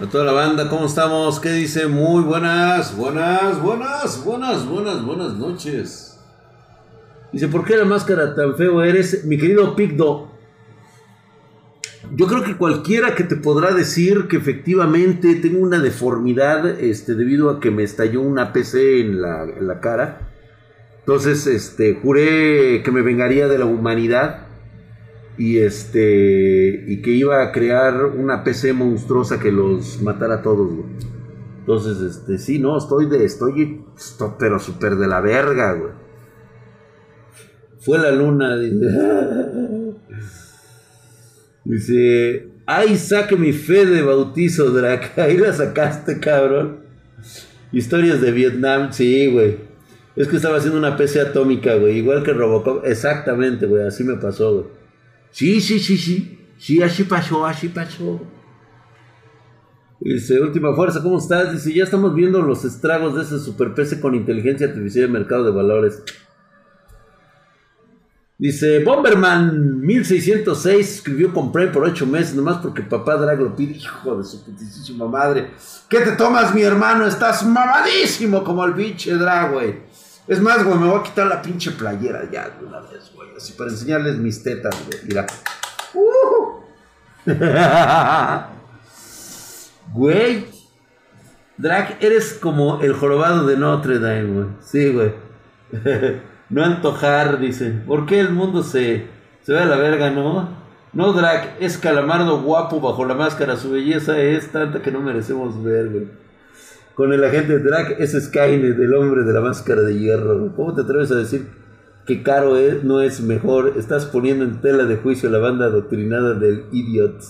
A toda la banda, ¿cómo estamos? ¿Qué dice? Muy buenas, buenas, buenas, buenas, buenas, buenas noches. Dice, ¿por qué la máscara tan feo eres? Mi querido Pigdo, yo creo que cualquiera que te podrá decir que efectivamente tengo una deformidad este, debido a que me estalló una PC en la, en la cara. Entonces, este, juré que me vengaría de la humanidad y este y que iba a crear una PC monstruosa que los matara a todos, güey. Entonces, este, sí, no, estoy de, estoy, estoy pero súper de la verga, güey. Fue la luna, dice. Dice, ay, saque mi fe de bautizo, Drac. Ahí la sacaste, cabrón. Historias de Vietnam, sí, güey. Es que estaba haciendo una PC atómica, güey. Igual que Robocop. Exactamente, güey. Así me pasó, güey. Sí, sí, sí, sí. Sí, así pasó, así pasó. Dice, última fuerza, ¿cómo estás? Dice, ya estamos viendo los estragos de ese super PC con inteligencia artificial de mercado de valores. Dice, Bomberman 1606 escribió con Prime por 8 meses, nomás porque papá Drag lo pide, hijo de su putísima madre. ¿Qué te tomas, mi hermano? Estás mamadísimo como el pinche Drag, güey. Es más, güey, me voy a quitar la pinche playera ya de una vez, güey. Así para enseñarles mis tetas, güey. Mira. Uh. güey. Eres como el jorobado de Notre Dame, güey. Sí, güey. no antojar, dice. ¿Por qué el mundo se, se ve a la verga, no? No, Drag, es calamardo guapo bajo la máscara. Su belleza es tanta que no merecemos ver, güey. Con el agente Drag es Skynet, el hombre de la máscara de hierro. ¿Cómo te atreves a decir que Caro es, no es mejor? Estás poniendo en tela de juicio la banda adoctrinada del idiot.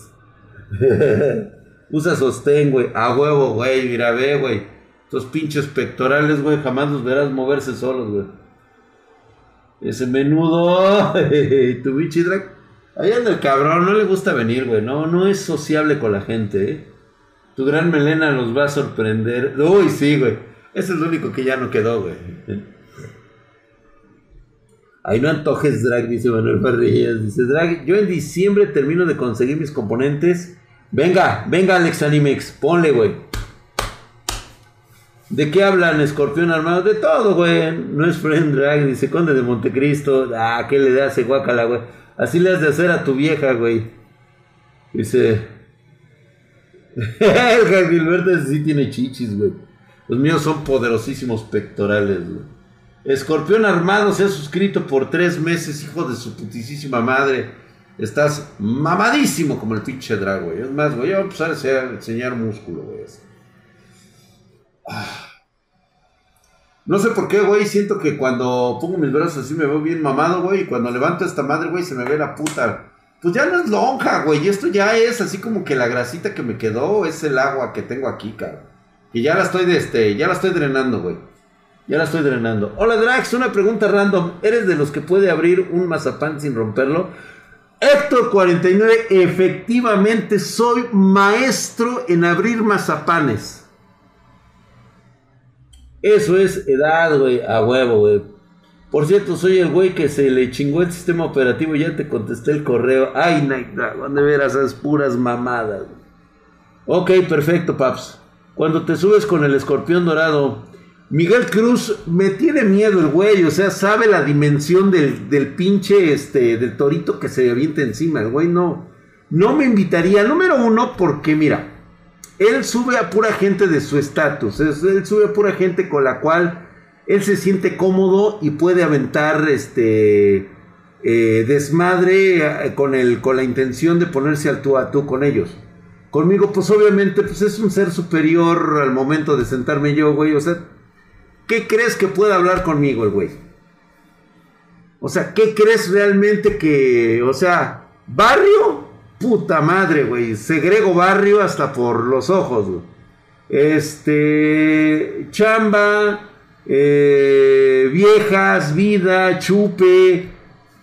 Usa sostén, güey. A huevo, güey. Mira, ve, güey. Estos pinches pectorales, güey, jamás los verás moverse solos, güey. Ese menudo. tu bichi drag. Ahí anda el cabrón, no le gusta venir, güey. No, no es sociable con la gente, eh. Tu gran melena los va a sorprender. Uy, sí, güey. Ese es lo único que ya no quedó, güey. Ahí no antojes drag, dice Manuel Parrillas. Dice drag, yo en diciembre termino de conseguir mis componentes. Venga, venga Alex Animex, ponle, güey. ¿De qué hablan, escorpión armado? De todo, güey. No es friend drag, dice Conde de Montecristo. Ah, ¿qué le hace guacala, güey? Así le has de hacer a tu vieja, güey. Dice. El Gilberto sí tiene chichis, güey. Los míos son poderosísimos pectorales, güey. Escorpión armado se ha suscrito por tres meses, hijo de su putísima madre. Estás mamadísimo como el pinche drag, güey. Es más, voy a empezar a enseñar músculo, güey. Ah. No sé por qué, güey, siento que cuando pongo mis brazos así me veo bien mamado, güey, y cuando levanto esta madre, güey, se me ve la puta. Pues ya no es lonja, güey, esto ya es así como que la grasita que me quedó es el agua que tengo aquí, cabrón. Y ya la estoy de este, ya la estoy drenando, güey. Ya la estoy drenando. Hola Drax, una pregunta random. ¿Eres de los que puede abrir un mazapán sin romperlo? Héctor 49, efectivamente soy maestro en abrir mazapanes. Eso es edad, güey, a huevo, güey. Por cierto, soy el güey que se le chingó el sistema operativo. Ya te contesté el correo. Ay, Night Dragon, de veras, esas puras mamadas. Ok, perfecto, paps. Cuando te subes con el escorpión dorado, Miguel Cruz me tiene miedo el güey. O sea, sabe la dimensión del, del pinche, este, del torito que se avienta encima. El güey no, no me invitaría. Número uno, porque mira. Él sube a pura gente de su estatus. Él sube a pura gente con la cual él se siente cómodo y puede aventar este eh, desmadre eh, con, el, con la intención de ponerse al tú a tú con ellos. Conmigo, pues obviamente, pues es un ser superior al momento de sentarme yo, güey. O sea, ¿qué crees que pueda hablar conmigo el güey? O sea, ¿qué crees realmente que, o sea, barrio? Puta madre, güey. Segrego barrio hasta por los ojos, güey. Este. Chamba. Eh, viejas, vida, chupe.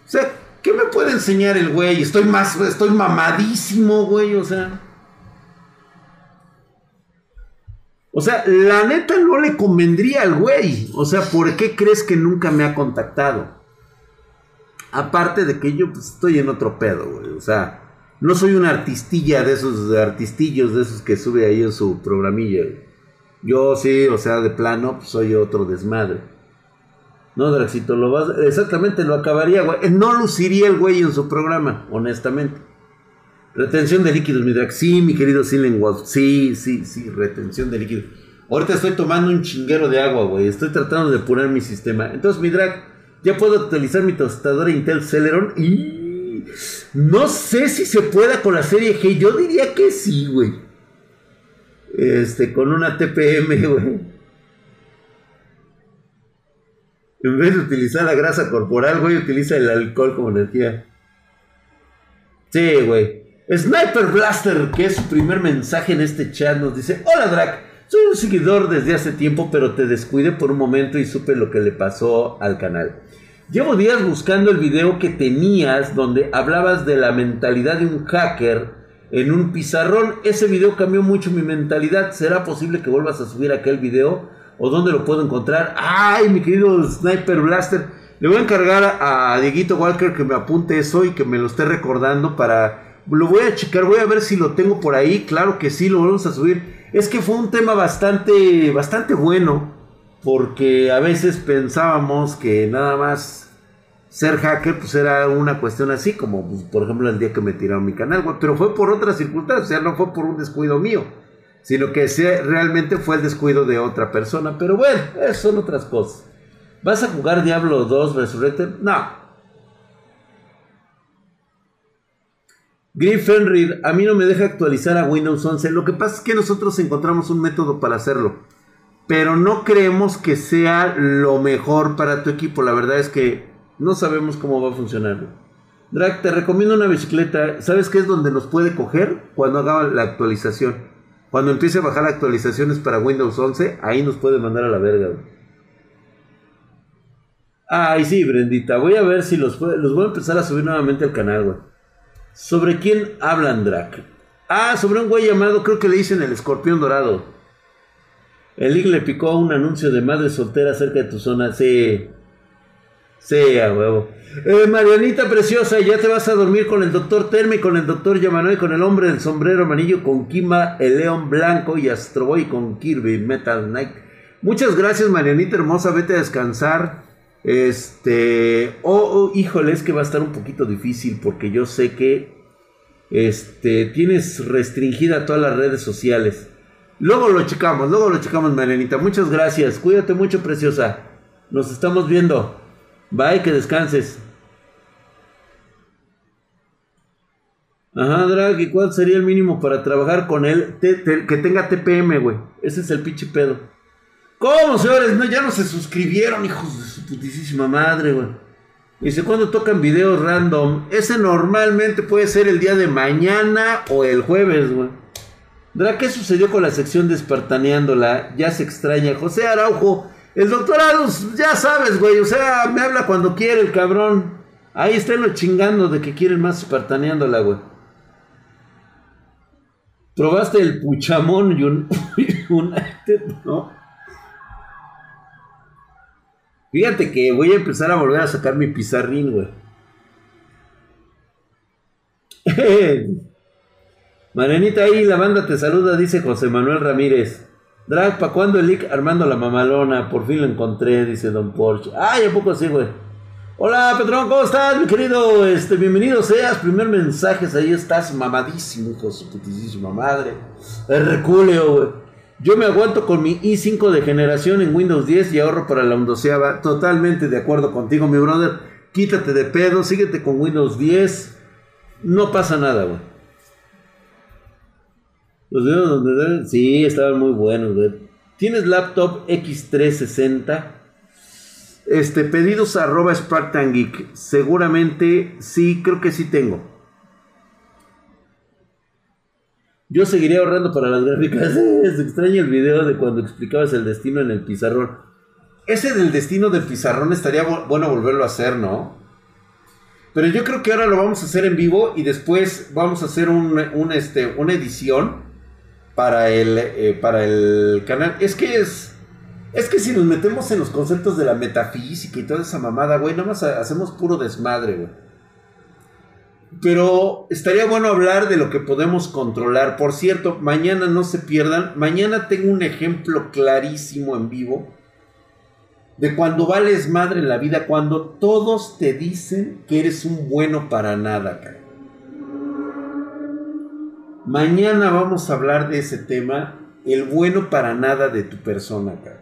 O sea, ¿qué me puede enseñar el güey? Estoy más. Estoy mamadísimo, güey. O sea. O sea, la neta no le convendría al güey. O sea, ¿por qué crees que nunca me ha contactado? Aparte de que yo pues, estoy en otro pedo, güey. O sea, no soy una artistilla de esos artistillos, de esos que sube ahí en su programilla. Yo sí, o sea, de plano, pues, soy otro desmadre. No, Draxito, lo vas. Exactamente, lo acabaría, güey. No luciría el güey en su programa, honestamente. Retención de líquidos, mi Drax. Sí, mi querido Silent Sí, sí, sí, retención de líquidos. Ahorita estoy tomando un chinguero de agua, güey. Estoy tratando de depurar mi sistema. Entonces, mi drag, ya puedo actualizar mi tostadora Intel Celeron. Y no sé si se pueda con la serie G. Yo diría que sí, güey. Este, con una TPM, güey. En vez de utilizar la grasa corporal, güey, utiliza el alcohol como energía. Sí, güey. Sniper Blaster, que es su primer mensaje en este chat, nos dice: Hola, Drac. Soy un seguidor desde hace tiempo, pero te descuidé por un momento y supe lo que le pasó al canal. Llevo días buscando el video que tenías donde hablabas de la mentalidad de un hacker en un pizarrón. Ese video cambió mucho mi mentalidad. ¿Será posible que vuelvas a subir aquel video? ¿O dónde lo puedo encontrar? ¡Ay, mi querido Sniper Blaster! Le voy a encargar a Dieguito Walker que me apunte eso y que me lo esté recordando para... Lo voy a checar, voy a ver si lo tengo por ahí. Claro que sí, lo vamos a subir es que fue un tema bastante, bastante bueno, porque a veces pensábamos que nada más ser hacker pues era una cuestión así, como pues, por ejemplo el día que me tiraron mi canal, pero fue por otras circunstancias, o sea, no fue por un descuido mío, sino que realmente fue el descuido de otra persona, pero bueno, eso son otras cosas. ¿Vas a jugar Diablo 2 Resurrected? No, Griff Fenrir, a mí no me deja actualizar a Windows 11. Lo que pasa es que nosotros encontramos un método para hacerlo. Pero no creemos que sea lo mejor para tu equipo. La verdad es que no sabemos cómo va a funcionar. Drag, te recomiendo una bicicleta. ¿Sabes qué es donde nos puede coger? Cuando haga la actualización. Cuando empiece a bajar actualizaciones para Windows 11, ahí nos puede mandar a la verga. Ay, sí, Brendita. Voy a ver si los, los voy a empezar a subir nuevamente al canal, güey. ¿Sobre quién hablan, Drac? Ah, sobre un güey llamado, creo que le dicen el escorpión dorado. El link le picó un anuncio de madre soltera cerca de tu zona. Sí. Sí, a huevo. Eh, Marianita preciosa, ya te vas a dormir con el doctor Terme, con el doctor Yamanoy, con el hombre del sombrero amarillo, con Kima, el león blanco y Astroboy con Kirby Metal Knight. Muchas gracias, Marianita hermosa. Vete a descansar. Este, oh, híjole, es que va a estar un poquito difícil porque yo sé que este, tienes restringida todas las redes sociales. Luego lo checamos, luego lo checamos, Marenita. Muchas gracias. Cuídate mucho, preciosa. Nos estamos viendo. Bye, que descanses. Ajá, Drag, ¿y cuál sería el mínimo para trabajar con él? que tenga TPM, güey. Ese es el pinche pedo. ¿Cómo, señores? No, ya no se suscribieron, hijos de su putísima madre, güey. Dice, cuando tocan videos random? Ese normalmente puede ser el día de mañana o el jueves, güey. Dra, ¿qué sucedió con la sección de Espartaneándola? Ya se extraña. José Araujo, el doctorado, ya sabes, güey. O sea, me habla cuando quiere el cabrón. Ahí están lo chingando de que quieren más Espartaneándola, güey. ¿Probaste el puchamón y un... ¿no? Fíjate que voy a empezar a volver a sacar mi pizarrín, güey. Marianita ahí, la banda te saluda, dice José Manuel Ramírez. Drag, ¿pa' cuándo el leak armando la mamalona? Por fin lo encontré, dice Don Porsche. Ay, ¿a poco así, güey? Hola, Petrón, ¿cómo estás, mi querido? Este, bienvenido seas. Primer mensajes, ahí estás mamadísimo, hijo de su putísima madre. El reculeo, güey. Yo me aguanto con mi i5 de generación en Windows 10 y ahorro para la ondoceava. Totalmente de acuerdo contigo, mi brother. Quítate de pedo, síguete con Windows 10. No pasa nada, güey. Los videos donde... Sí, estaban muy buenos, güey. ¿Tienes laptop X360? Este, pedidos arroba Spartan Geek. Seguramente sí, creo que sí tengo. Yo seguiría ahorrando para las gráficas. Se extraña el video de cuando explicabas el destino en el pizarrón. Ese del destino del pizarrón estaría bueno volverlo a hacer, ¿no? Pero yo creo que ahora lo vamos a hacer en vivo y después vamos a hacer un, este, una edición para el, eh, para el canal. Es que es... Es que si nos metemos en los conceptos de la metafísica y toda esa mamada, güey, nada más hacemos puro desmadre, güey. Pero estaría bueno hablar de lo que podemos controlar. Por cierto, mañana no se pierdan. Mañana tengo un ejemplo clarísimo en vivo de cuando vales madre en la vida, cuando todos te dicen que eres un bueno para nada, Mañana vamos a hablar de ese tema, el bueno para nada de tu persona, cara.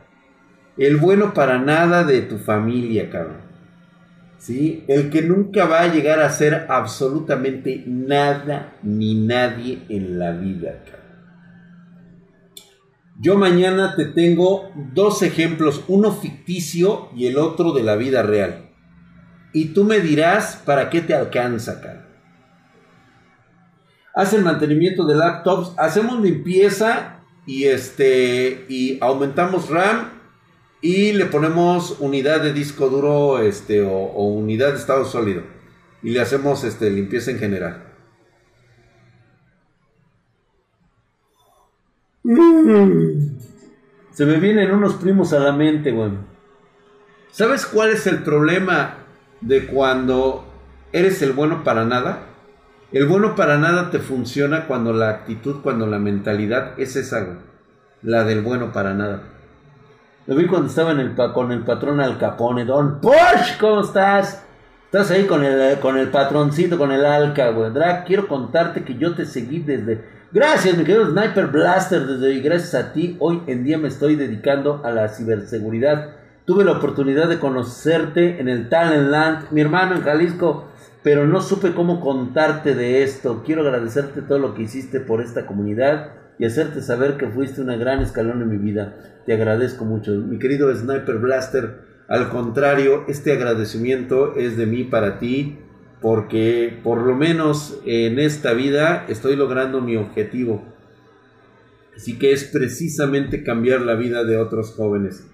El bueno para nada de tu familia, cabrón. ¿Sí? El que nunca va a llegar a ser absolutamente nada ni nadie en la vida. Yo mañana te tengo dos ejemplos, uno ficticio y el otro de la vida real. Y tú me dirás para qué te alcanza, cara. El mantenimiento de laptops, hacemos limpieza y este y aumentamos RAM y le ponemos unidad de disco duro este o, unidad de estado sólido y le hacemos este limpieza en general. Mm. Se me vienen unos primos a la mente, güey. ¿Sabes cuál es el problema de cuando eres el bueno para nada? El bueno para nada te funciona cuando la actitud, cuando la mentalidad es esa, güey. La del bueno para nada. Lo vi cuando estaba en el, con el patrón Al Capone. Don Porsche, ¿cómo estás? Estás ahí con el, con el patroncito, con el Alca, güey. Drag, quiero contarte que yo te seguí desde Gracias, mi querido Sniper Blaster. Desde hoy, gracias a ti, hoy en día me estoy dedicando a la ciberseguridad. Tuve la oportunidad de conocerte en el Talentland, mi hermano en Jalisco, pero no supe cómo contarte de esto. Quiero agradecerte todo lo que hiciste por esta comunidad y hacerte saber que fuiste una gran escalón en mi vida. Te agradezco mucho. Mi querido Sniper Blaster, al contrario, este agradecimiento es de mí para ti porque por lo menos en esta vida estoy logrando mi objetivo. Así que es precisamente cambiar la vida de otros jóvenes.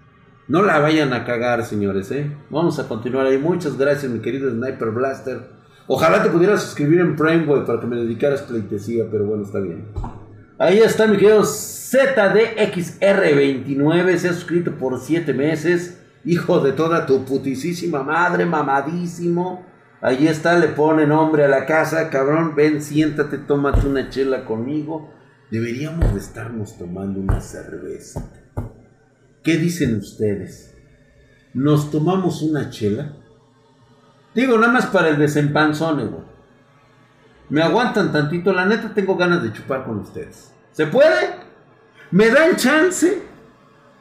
No la vayan a cagar, señores, ¿eh? Vamos a continuar ahí. Muchas gracias, mi querido Sniper Blaster. Ojalá te pudieras suscribir en Prime, para que me dedicaras pleitesía, pero bueno, está bien. Ahí está, mi querido ZDXR29. Se ha suscrito por 7 meses. Hijo de toda tu putisísima madre, mamadísimo. Allí está, le pone nombre a la casa, cabrón, ven, siéntate, tómate una chela conmigo. Deberíamos de estarnos tomando una cerveza. ¿Qué dicen ustedes? ¿Nos tomamos una chela? Digo, nada más para el desempanzone, güey. Me aguantan tantito, la neta tengo ganas de chupar con ustedes. ¿Se puede? ¿Me dan chance?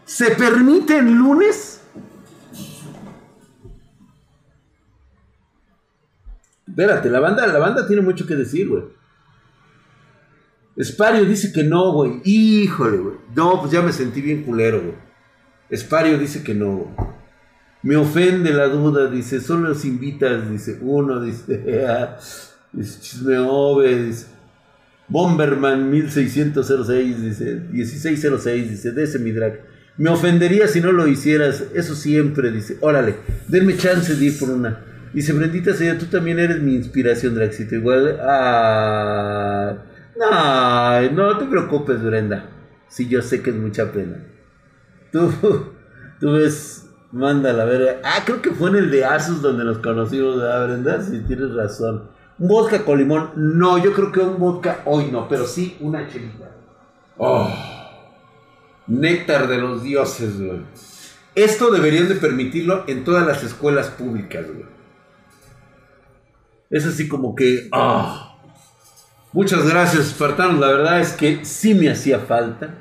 ¿Se permite el lunes? Espérate, la banda, la banda tiene mucho que decir, güey. Espario dice que no, güey. Híjole, güey. No, pues ya me sentí bien culero, güey. Espario dice que no, güey. Me ofende la duda, dice, solo los invitas, dice, uno, dice, dice, chismeove, dice, Bomberman 1606, dice, 1606, dice, de ese mi drag. Me ofendería si no lo hicieras, eso siempre, dice, órale, denme chance de ir por una. Dice, Brendita sea, tú también eres mi inspiración, Draxito. Igual. Ah, no, no te preocupes, Brenda. Sí, yo sé que es mucha pena. Tú, tú ves, manda la verga. Ah, creo que fue en el de Asus donde nos conocimos, ¿verdad, Brenda? Si tienes razón. Un vodka con limón. No, yo creo que un vodka hoy no, pero sí una chelita. Oh, néctar de los dioses, güey. Esto deberían de permitirlo en todas las escuelas públicas, güey. Es así como que... Ah. Muchas gracias, Espartanos. La verdad es que sí me hacía falta.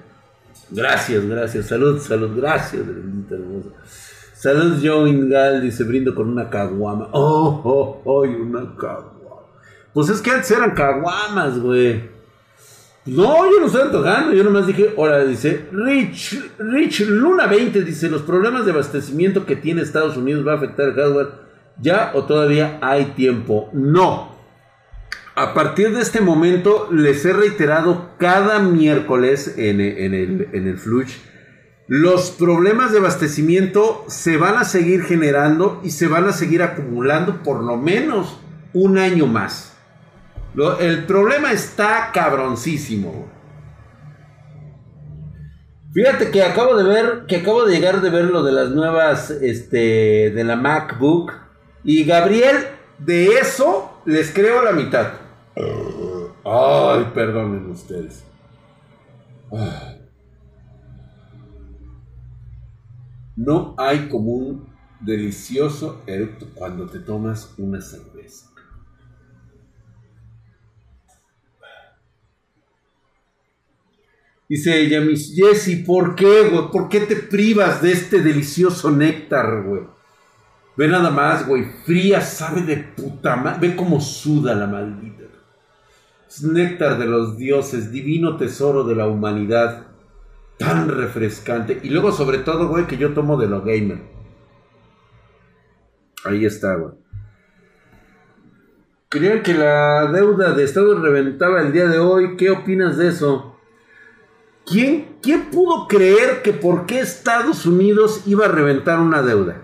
Gracias, gracias. Salud, salud. Gracias, Salud, Joe Ingal. Dice, brindo con una caguama. Oh, oh, oh, una caguama. Pues es que antes eran caguamas, güey. No, yo no estoy antojando, yo nomás dije, ahora dice, Rich, Rich Luna 20 dice, los problemas de abastecimiento que tiene Estados Unidos va a afectar el hardware ¿Ya o todavía hay tiempo? No. A partir de este momento les he reiterado cada miércoles en, el, en el Flush. Los problemas de abastecimiento se van a seguir generando y se van a seguir acumulando por lo menos un año más. El problema está cabroncísimo. Fíjate que acabo de ver, que acabo de llegar de ver lo de las nuevas, este, de la MacBook. Y Gabriel, de eso les creo la mitad. Ay, perdonen ustedes. No hay como un delicioso eructo cuando te tomas una cerveza. Dice ella, Miss Jessie, ¿por qué, güey? ¿Por qué te privas de este delicioso néctar, güey? Ve nada más, güey, fría, sabe de puta madre. Ve cómo suda la maldita. Es néctar de los dioses, divino tesoro de la humanidad. Tan refrescante. Y luego, sobre todo, güey, que yo tomo de lo gamer. Ahí está, güey. Creían que la deuda de Estados reventaba el día de hoy. ¿Qué opinas de eso? ¿Quién, ¿Quién pudo creer que por qué Estados Unidos iba a reventar una deuda?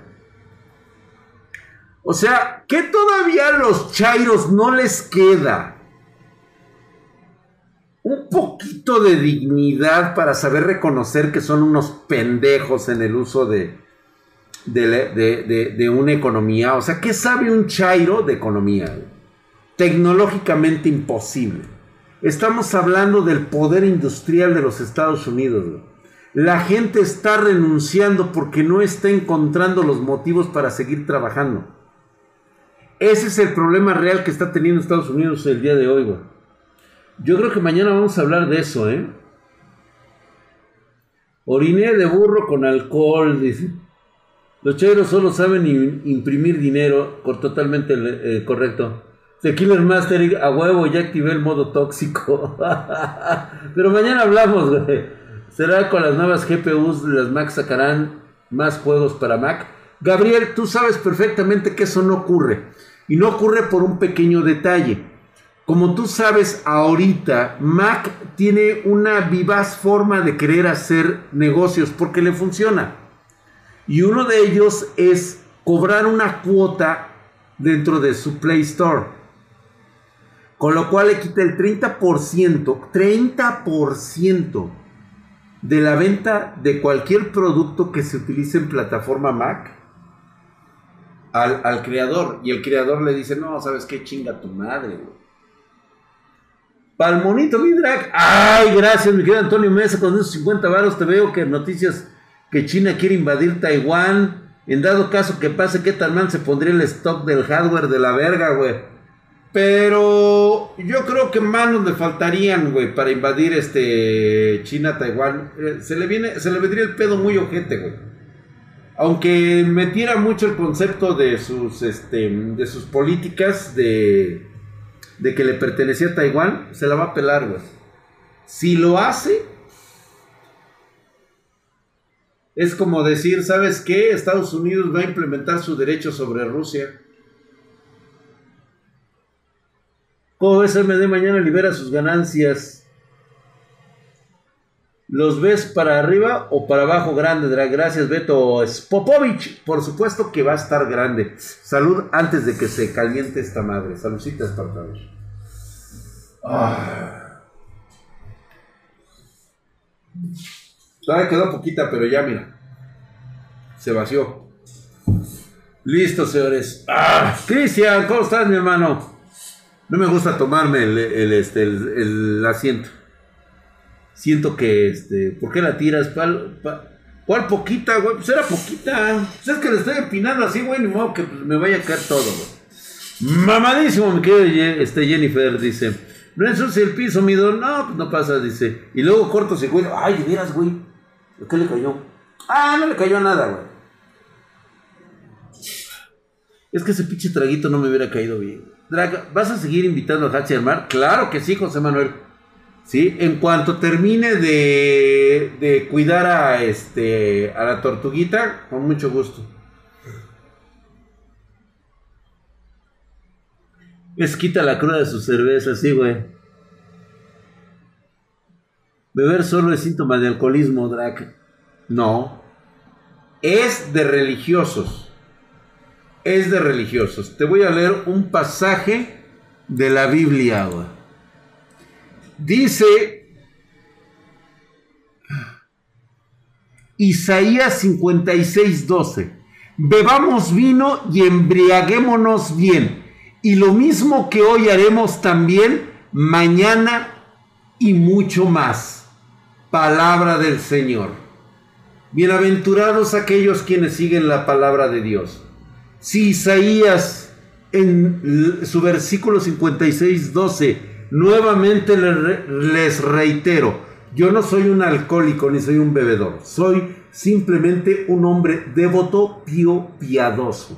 O sea, ¿qué todavía a los chairos no les queda? Un poquito de dignidad para saber reconocer que son unos pendejos en el uso de, de una economía. O sea, ¿qué sabe un chairo de economía? Tecnológicamente imposible. Estamos hablando del poder industrial de los Estados Unidos. La gente está renunciando porque no está encontrando los motivos para seguir trabajando. Ese es el problema real que está teniendo Estados Unidos el día de hoy. Yo creo que mañana vamos a hablar de eso, ¿eh? Oriné de burro con alcohol. Los chairos solo saben imprimir dinero, totalmente eh, correcto. The Killer Master a huevo, ya activé el modo tóxico. Pero mañana hablamos, güey. Será con las nuevas GPUs, las Mac sacarán más juegos para Mac. Gabriel, tú sabes perfectamente que eso no ocurre. Y no ocurre por un pequeño detalle. Como tú sabes ahorita, Mac tiene una vivaz forma de querer hacer negocios porque le funciona. Y uno de ellos es cobrar una cuota dentro de su Play Store. Con lo cual le quita el 30%, 30% de la venta de cualquier producto que se utilice en plataforma Mac al, creador. Y el creador le dice, no, ¿sabes qué? Chinga tu madre, Palmonito, mi drag. Ay, gracias, mi querido Antonio Mesa. Con esos 50 varos te veo que noticias que China quiere invadir Taiwán. En dado caso que pase, ¿qué tal man se pondría el stock del hardware de la verga, güey? Pero yo creo que manos le faltarían, güey, para invadir este China, Taiwán. Eh, se le viene, se le vendría el pedo muy ojete, güey. Aunque metiera mucho el concepto de sus, este, de sus políticas de, de que le pertenecía a Taiwán, se la va a pelar, güey. Si lo hace, es como decir, ¿sabes qué? Estados Unidos va a implementar su derecho sobre Rusia. SMD mañana libera sus ganancias. ¿Los ves para arriba o para abajo grande, Gracias, Beto Spopovich. Por supuesto que va a estar grande. Salud antes de que se caliente esta madre. Saludcitas, Espartanos. Ah. Todavía quedó poquita, pero ya mira. Se vació. Listo, señores. Ah, Cristian, ¿cómo estás, mi hermano? No me gusta tomarme el, este, el, asiento. Siento que, este, ¿por qué la tiras? ¿Cuál, poquita, güey? Pues era poquita. Pues es que le estoy empinando así, güey, ni modo que pues, me vaya a caer todo, güey. Mamadísimo, mi querido este Jennifer, dice. No ensucia el piso, mi don. No, pues no pasa, dice. Y luego corto ese güey. Ay, de veras, güey. ¿Qué le cayó? Ah, no le cayó nada, güey. Es que ese pinche traguito no me hubiera caído bien. ¿Vas a seguir invitando a Hatsi al mar? Claro que sí, José Manuel. Sí, en cuanto termine de, de cuidar a, este, a la tortuguita, con mucho gusto. Es quita la cruda de su cerveza, sí, güey. Beber solo es síntoma de alcoholismo, Drac. No. Es de religiosos es de religiosos. Te voy a leer un pasaje de la Biblia. Dice Isaías 56, 12. Bebamos vino y embriaguémonos bien. Y lo mismo que hoy haremos también mañana y mucho más. Palabra del Señor. Bienaventurados aquellos quienes siguen la palabra de Dios. Si Isaías en su versículo 56, 12, nuevamente les reitero, yo no soy un alcohólico ni soy un bebedor, soy simplemente un hombre devoto, pío, piadoso.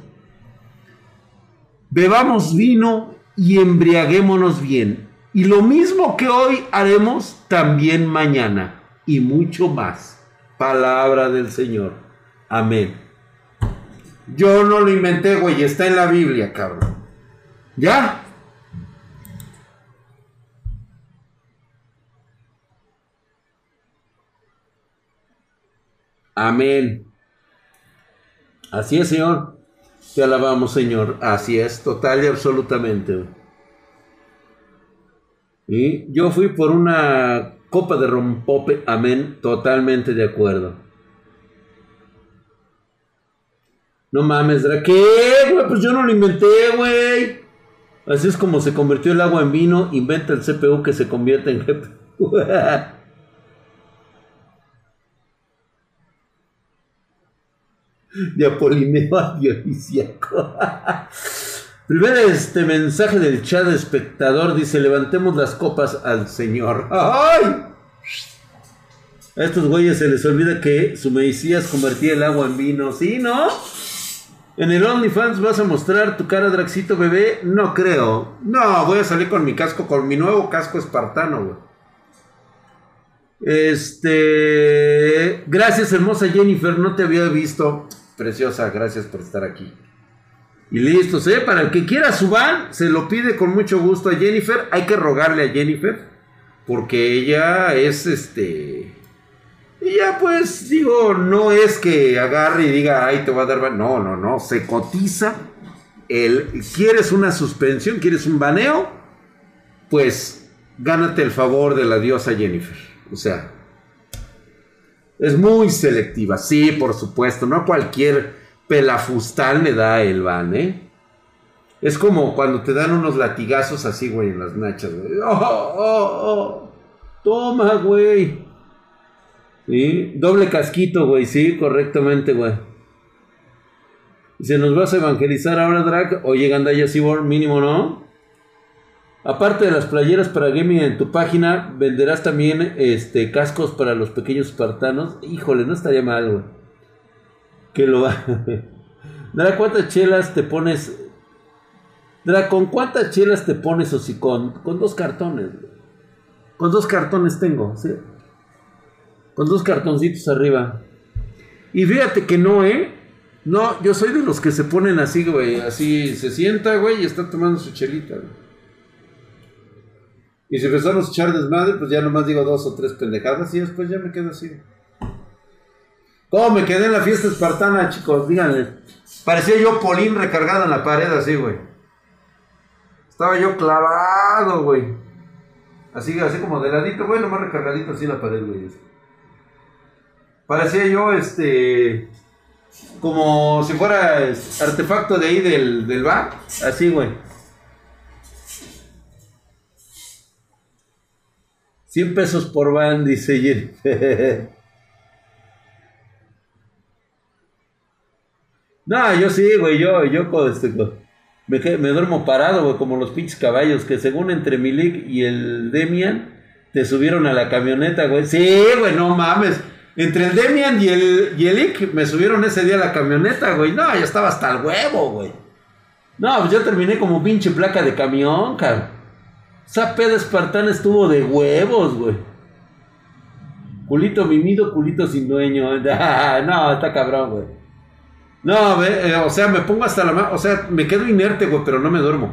Bebamos vino y embriaguémonos bien. Y lo mismo que hoy haremos también mañana y mucho más. Palabra del Señor. Amén. Yo no lo inventé, güey, está en la Biblia, cabrón. ¿Ya? Amén. Así es, Señor. Te alabamos, Señor. Así es, total y absolutamente. Y yo fui por una copa de rompope. Amén. Totalmente de acuerdo. No mames, ¿qué, güey? Pues yo no lo inventé, güey. Así es como se convirtió el agua en vino. Inventa el CPU que se convierte en GPU. de Apolineo a Dionisíaco. Primer este mensaje del chat espectador dice, levantemos las copas al Señor. ¡Ay! A estos güeyes se les olvida que su Mesías convertía el agua en vino. ¿Sí, no? ¿En el OnlyFans vas a mostrar tu cara Draxito bebé? No creo. No, voy a salir con mi casco, con mi nuevo casco espartano, güey. Este... Gracias, hermosa Jennifer, no te había visto. Preciosa, gracias por estar aquí. Y listo, ¿eh? Para el que quiera su van, se lo pide con mucho gusto a Jennifer. Hay que rogarle a Jennifer. Porque ella es este. Ella, pues, digo, no es que agarre y diga, ay, te va a dar. No, no, no. Se cotiza. El, ¿Quieres una suspensión? ¿Quieres un baneo? Pues gánate el favor de la diosa Jennifer. O sea, es muy selectiva, sí, por supuesto. No cualquier pelafustán le da el van, ¿eh? Es como cuando te dan unos latigazos así, güey, en las nachas, güey. ¡Oh, oh, oh! Toma, güey. ¿Sí? Doble casquito, güey, sí, correctamente, güey. ¿Se nos vas a evangelizar ahora, Drag? Oye, Gandaya Seaborn, mínimo, ¿no? Aparte de las playeras para gaming en tu página, venderás también este, cascos para los pequeños espartanos. Híjole, no estaría mal, güey. Que lo va. Dra, ¿cuántas chelas te pones? Dra, ¿con cuántas chelas te pones con, con dos cartones? Con dos cartones tengo, ¿sí? Con dos cartoncitos arriba. Y fíjate que no, ¿eh? No, yo soy de los que se ponen así, güey. Así se sienta, güey, y está tomando su chelita, güey. Y si empezamos a echar desmadre, pues ya nomás digo dos o tres pendejadas y después ya me quedo así. ¿Cómo me quedé en la fiesta espartana, chicos? Díganle. Parecía yo Polín recargado en la pared así, güey. Estaba yo clavado, güey. Así, así como de ladito, güey, nomás recargadito así en la pared, güey. Parecía yo, este... Como si fuera artefacto de ahí del, del. Así, güey. 100 pesos por van, dice Jennifer. no, yo sí, güey, yo, yo este, me, me, duermo parado, güey, como los pinches caballos, que según entre Milik y el Demian, te subieron a la camioneta, güey. Sí, güey, no mames. Entre el Demian y el, y el me subieron ese día a la camioneta, güey. No, yo estaba hasta el huevo, güey. No, pues yo terminé como pinche placa de camión, cabrón. Esa peda espartana estuvo de huevos, güey. Culito mimido, culito sin dueño. no, está cabrón, güey. No, eh, o sea, me pongo hasta la mano. O sea, me quedo inerte, güey, pero no me duermo.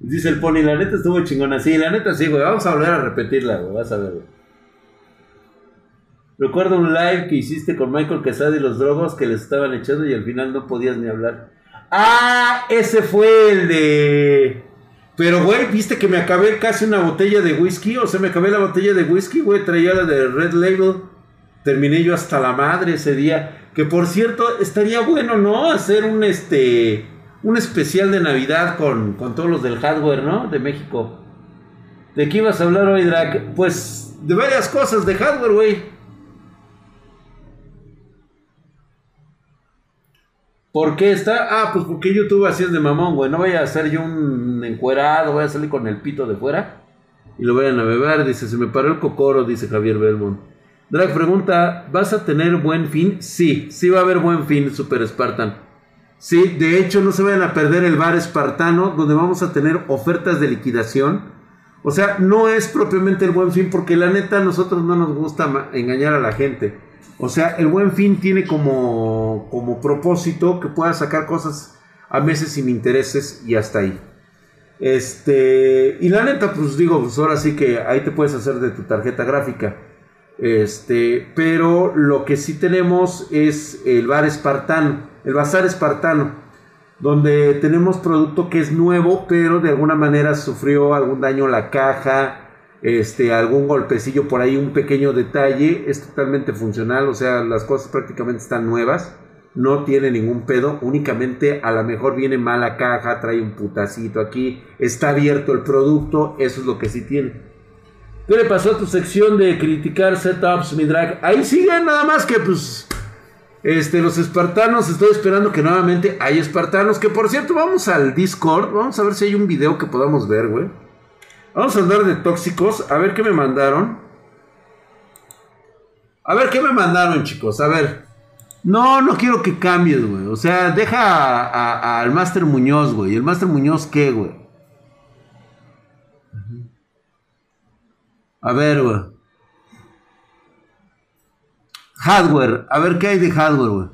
Dice el pony, la neta estuvo chingona. Sí, la neta sí, güey. Vamos a volver a repetirla, güey. Vas a ver, güey. Recuerdo un live que hiciste con Michael Quesada y los drogos que les estaban echando y al final no podías ni hablar. Ah, ese fue el de. Pero, güey, viste que me acabé casi una botella de whisky. O sea, me acabé la botella de whisky, güey. Traía la de Red Label. Terminé yo hasta la madre ese día. Que por cierto, estaría bueno, ¿no? Hacer un este. un especial de Navidad con, con todos los del hardware, ¿no? De México. ¿De qué ibas a hablar hoy, Drake? Pues de varias cosas de hardware, güey. ¿Por qué está? Ah, pues porque YouTube así es de mamón, güey. No vaya a ser yo un encuerado, voy a salir con el pito de fuera y lo vayan a beber. Dice, se me paró el cocoro, dice Javier Belmont. Drag pregunta, ¿vas a tener buen fin? Sí, sí va a haber buen fin, Super Spartan. Sí, de hecho no se vayan a perder el bar espartano, donde vamos a tener ofertas de liquidación. O sea, no es propiamente el buen fin, porque la neta a nosotros no nos gusta engañar a la gente. O sea, el buen fin tiene como, como propósito que puedas sacar cosas a meses sin intereses y hasta ahí. Este, y la neta, pues digo, pues ahora sí que ahí te puedes hacer de tu tarjeta gráfica. Este, pero lo que sí tenemos es el bar espartano, el bazar espartano, donde tenemos producto que es nuevo, pero de alguna manera sufrió algún daño la caja, este, algún golpecillo por ahí, un pequeño detalle, es totalmente funcional, o sea, las cosas prácticamente están nuevas, no tiene ningún pedo, únicamente a lo mejor viene mala caja, trae un putacito aquí, está abierto el producto, eso es lo que sí tiene. ¿Qué le pasó a tu sección de criticar setups, mi drag? Ahí sigue nada más que pues... Este, los espartanos, estoy esperando que nuevamente hay espartanos. Que por cierto, vamos al Discord. Vamos a ver si hay un video que podamos ver, güey. Vamos a hablar de tóxicos. A ver qué me mandaron. A ver qué me mandaron, chicos. A ver. No, no quiero que cambies, güey. O sea, deja al Master Muñoz, güey. ¿El Master Muñoz qué, güey? A ver, güey. Hardware. A ver qué hay de hardware, güey.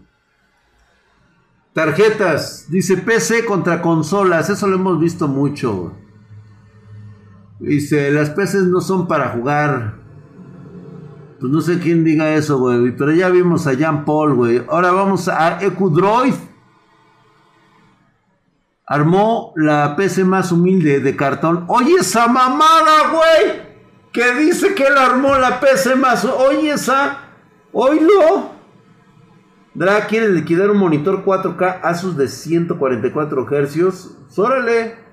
Tarjetas. Dice PC contra consolas. Eso lo hemos visto mucho, güey. Dice, las PCs no son para jugar. Pues no sé quién diga eso, güey. Pero ya vimos a Jean Paul, güey. Ahora vamos a EcuDroid. Armó la PC más humilde de cartón. Oye, esa mamada, güey. Que dice que él armó la PC más. Oye, esa. Oílo. Dra quiere liquidar un monitor 4K Asus de 144 Hz. Órale.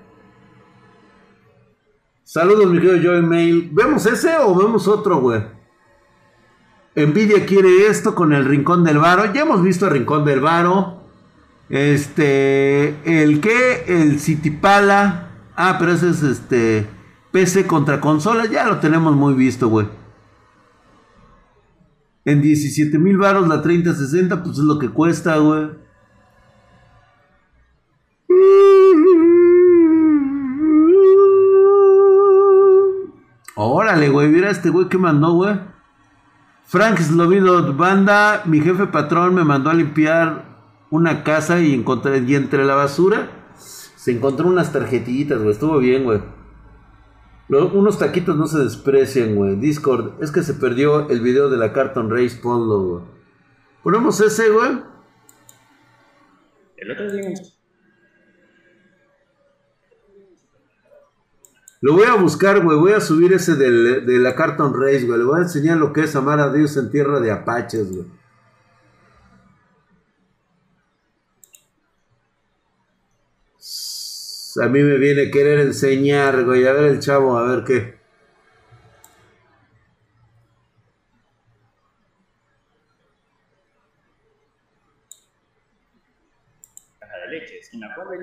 Saludos, mi querido Joy Mail. ¿Vemos ese o vemos otro, güey? Nvidia quiere esto con el Rincón del Varo. Ya hemos visto el Rincón del Varo. Este. ¿El qué? El Citipala. Ah, pero ese es este. PC contra consolas. Ya lo tenemos muy visto, güey. En 17 mil varos la 3060, pues es lo que cuesta, güey. Órale, güey, mira este güey que mandó, güey. Frank Slovido, banda, mi jefe patrón me mandó a limpiar una casa y encontré, y entre la basura se encontró unas tarjetitas, güey, estuvo bien, güey. unos taquitos no se desprecian, güey. Discord, es que se perdió el video de la Carton Race, ponlo, güey. Ponemos ese, güey. El otro día Lo voy a buscar, güey. Voy a subir ese de la Carton Race, güey. Le voy a enseñar lo que es amar a Dios en tierra de apaches, güey. A mí me viene querer enseñar, güey. A ver el chavo, a ver qué.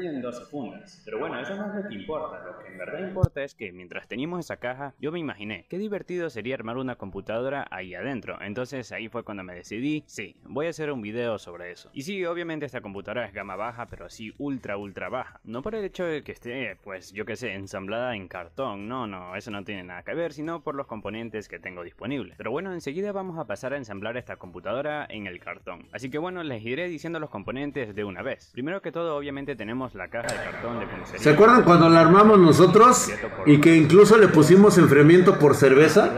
En 12 fundas. Pero bueno, eso no es lo que importa. Lo que en verdad importa es que mientras teníamos esa caja, yo me imaginé qué divertido sería armar una computadora ahí adentro. Entonces ahí fue cuando me decidí, sí, voy a hacer un video sobre eso. Y sí, obviamente esta computadora es gama baja, pero así ultra ultra baja. No por el hecho de que esté, pues yo que sé, ensamblada en cartón. No, no, eso no tiene nada que ver, sino por los componentes que tengo disponibles. Pero bueno, enseguida vamos a pasar a ensamblar esta computadora en el cartón. Así que bueno, les iré diciendo los componentes de una vez. Primero que todo, obviamente tenemos la caja de cartón de ¿Se acuerdan cuando la armamos nosotros y que incluso le pusimos enfriamiento por cerveza?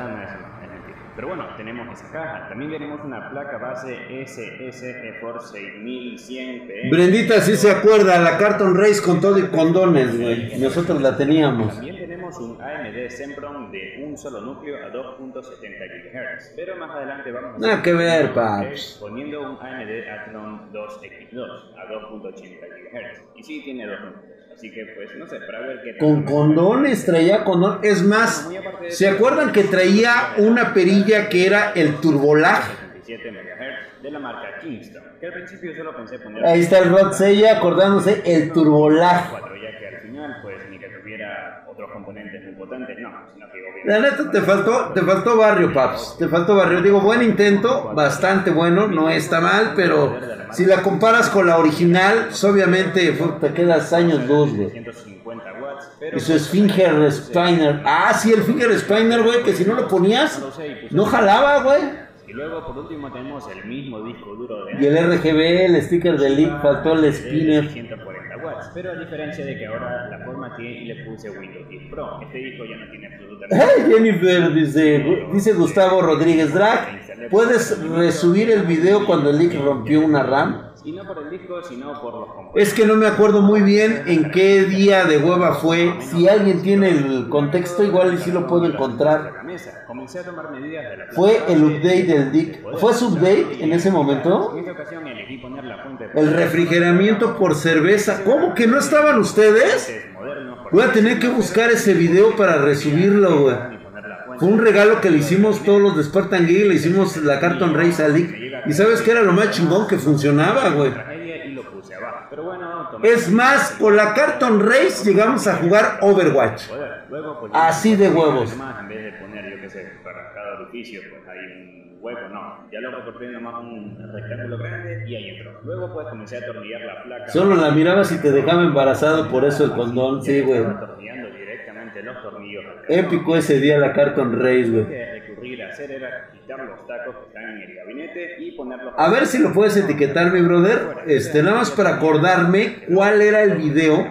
Pero bueno, tenemos esa caja. También tenemos una placa base SSE por 6100 PM. Brendita sí se acuerda, la Carton Race con todo y condones, güey. Nosotros la teníamos. También tenemos un AMD Sempron de un solo núcleo a 2.70 GHz. Pero más adelante vamos a Nada que ver, paps. poniendo un AMD Athlon 2X2 a 2.80 GHz. Y sí tiene dos núcleos. Así que pues no sé, para ver qué Con condones, traía condón. Es más, ¿se acuerdan que traía una perilla que era el Turbolag? 77 MHz de la marca Kingston. Que al principio solo pensé poner Ahí está el Rod Sella acordándose el Turbolag. 4, ya que al final pues otros componentes muy potentes, no, sino que obviamente La neta te faltó, te faltó barrio, paps. Te faltó barrio. Digo, buen intento, bastante bueno, no está mal, pero si la comparas con la original, pues obviamente te quedas años luz, güey. 150 watts, pero Y su Finger Spiner. Ah, sí, el Finger Spiner, güey, que si no lo ponías, no jalaba, güey. Y luego por último tenemos el mismo disco duro de Y el RGB, el sticker de Leak, faltó el spinner. 140 watts, pero a diferencia de que ahora la formateé y le puse Windows 10 Pro, este disco ya no tiene absolutamente Jennifer, dice, dice Gustavo Rodríguez Drag, ¿puedes resubir el video cuando el Leak rompió una RAM? Y no por el disco, sino por los componentes. Es que no me acuerdo muy bien en qué día de hueva fue. Si alguien tiene el contexto, igual y sí lo puedo encontrar. La mesa. Comencé a tomar medidas de la Fue el update del DIC. ¿Fue su update en ese momento? El refrigeramiento por cerveza. ¿Cómo que no estaban ustedes? por Voy a tener que buscar ese video para resubirlo, güey. y poner la fuente Fue un regalo que le hicimos todos los de Spartan Geek, le hicimos la Carton Race a Leak. Y sabes que era lo más chingón que funcionaba, güey. Es más, con la Carton Race llegamos a jugar Overwatch. Así de huevos. No. Ya nomás un rectángulo grande y ahí entró. Luego, a atornillar la placa. Solo la mirabas y te dejaba embarazado, por eso el condón, sí, güey. Los tornillos. Épico ese día la Carton Race, Lo güey. que recurrir a hacer era quitar los tacos que están en el gabinete y ponerlos. A ver si lo puedes etiquetar, mi brother. Este, nada más para acordarme cuál era el video.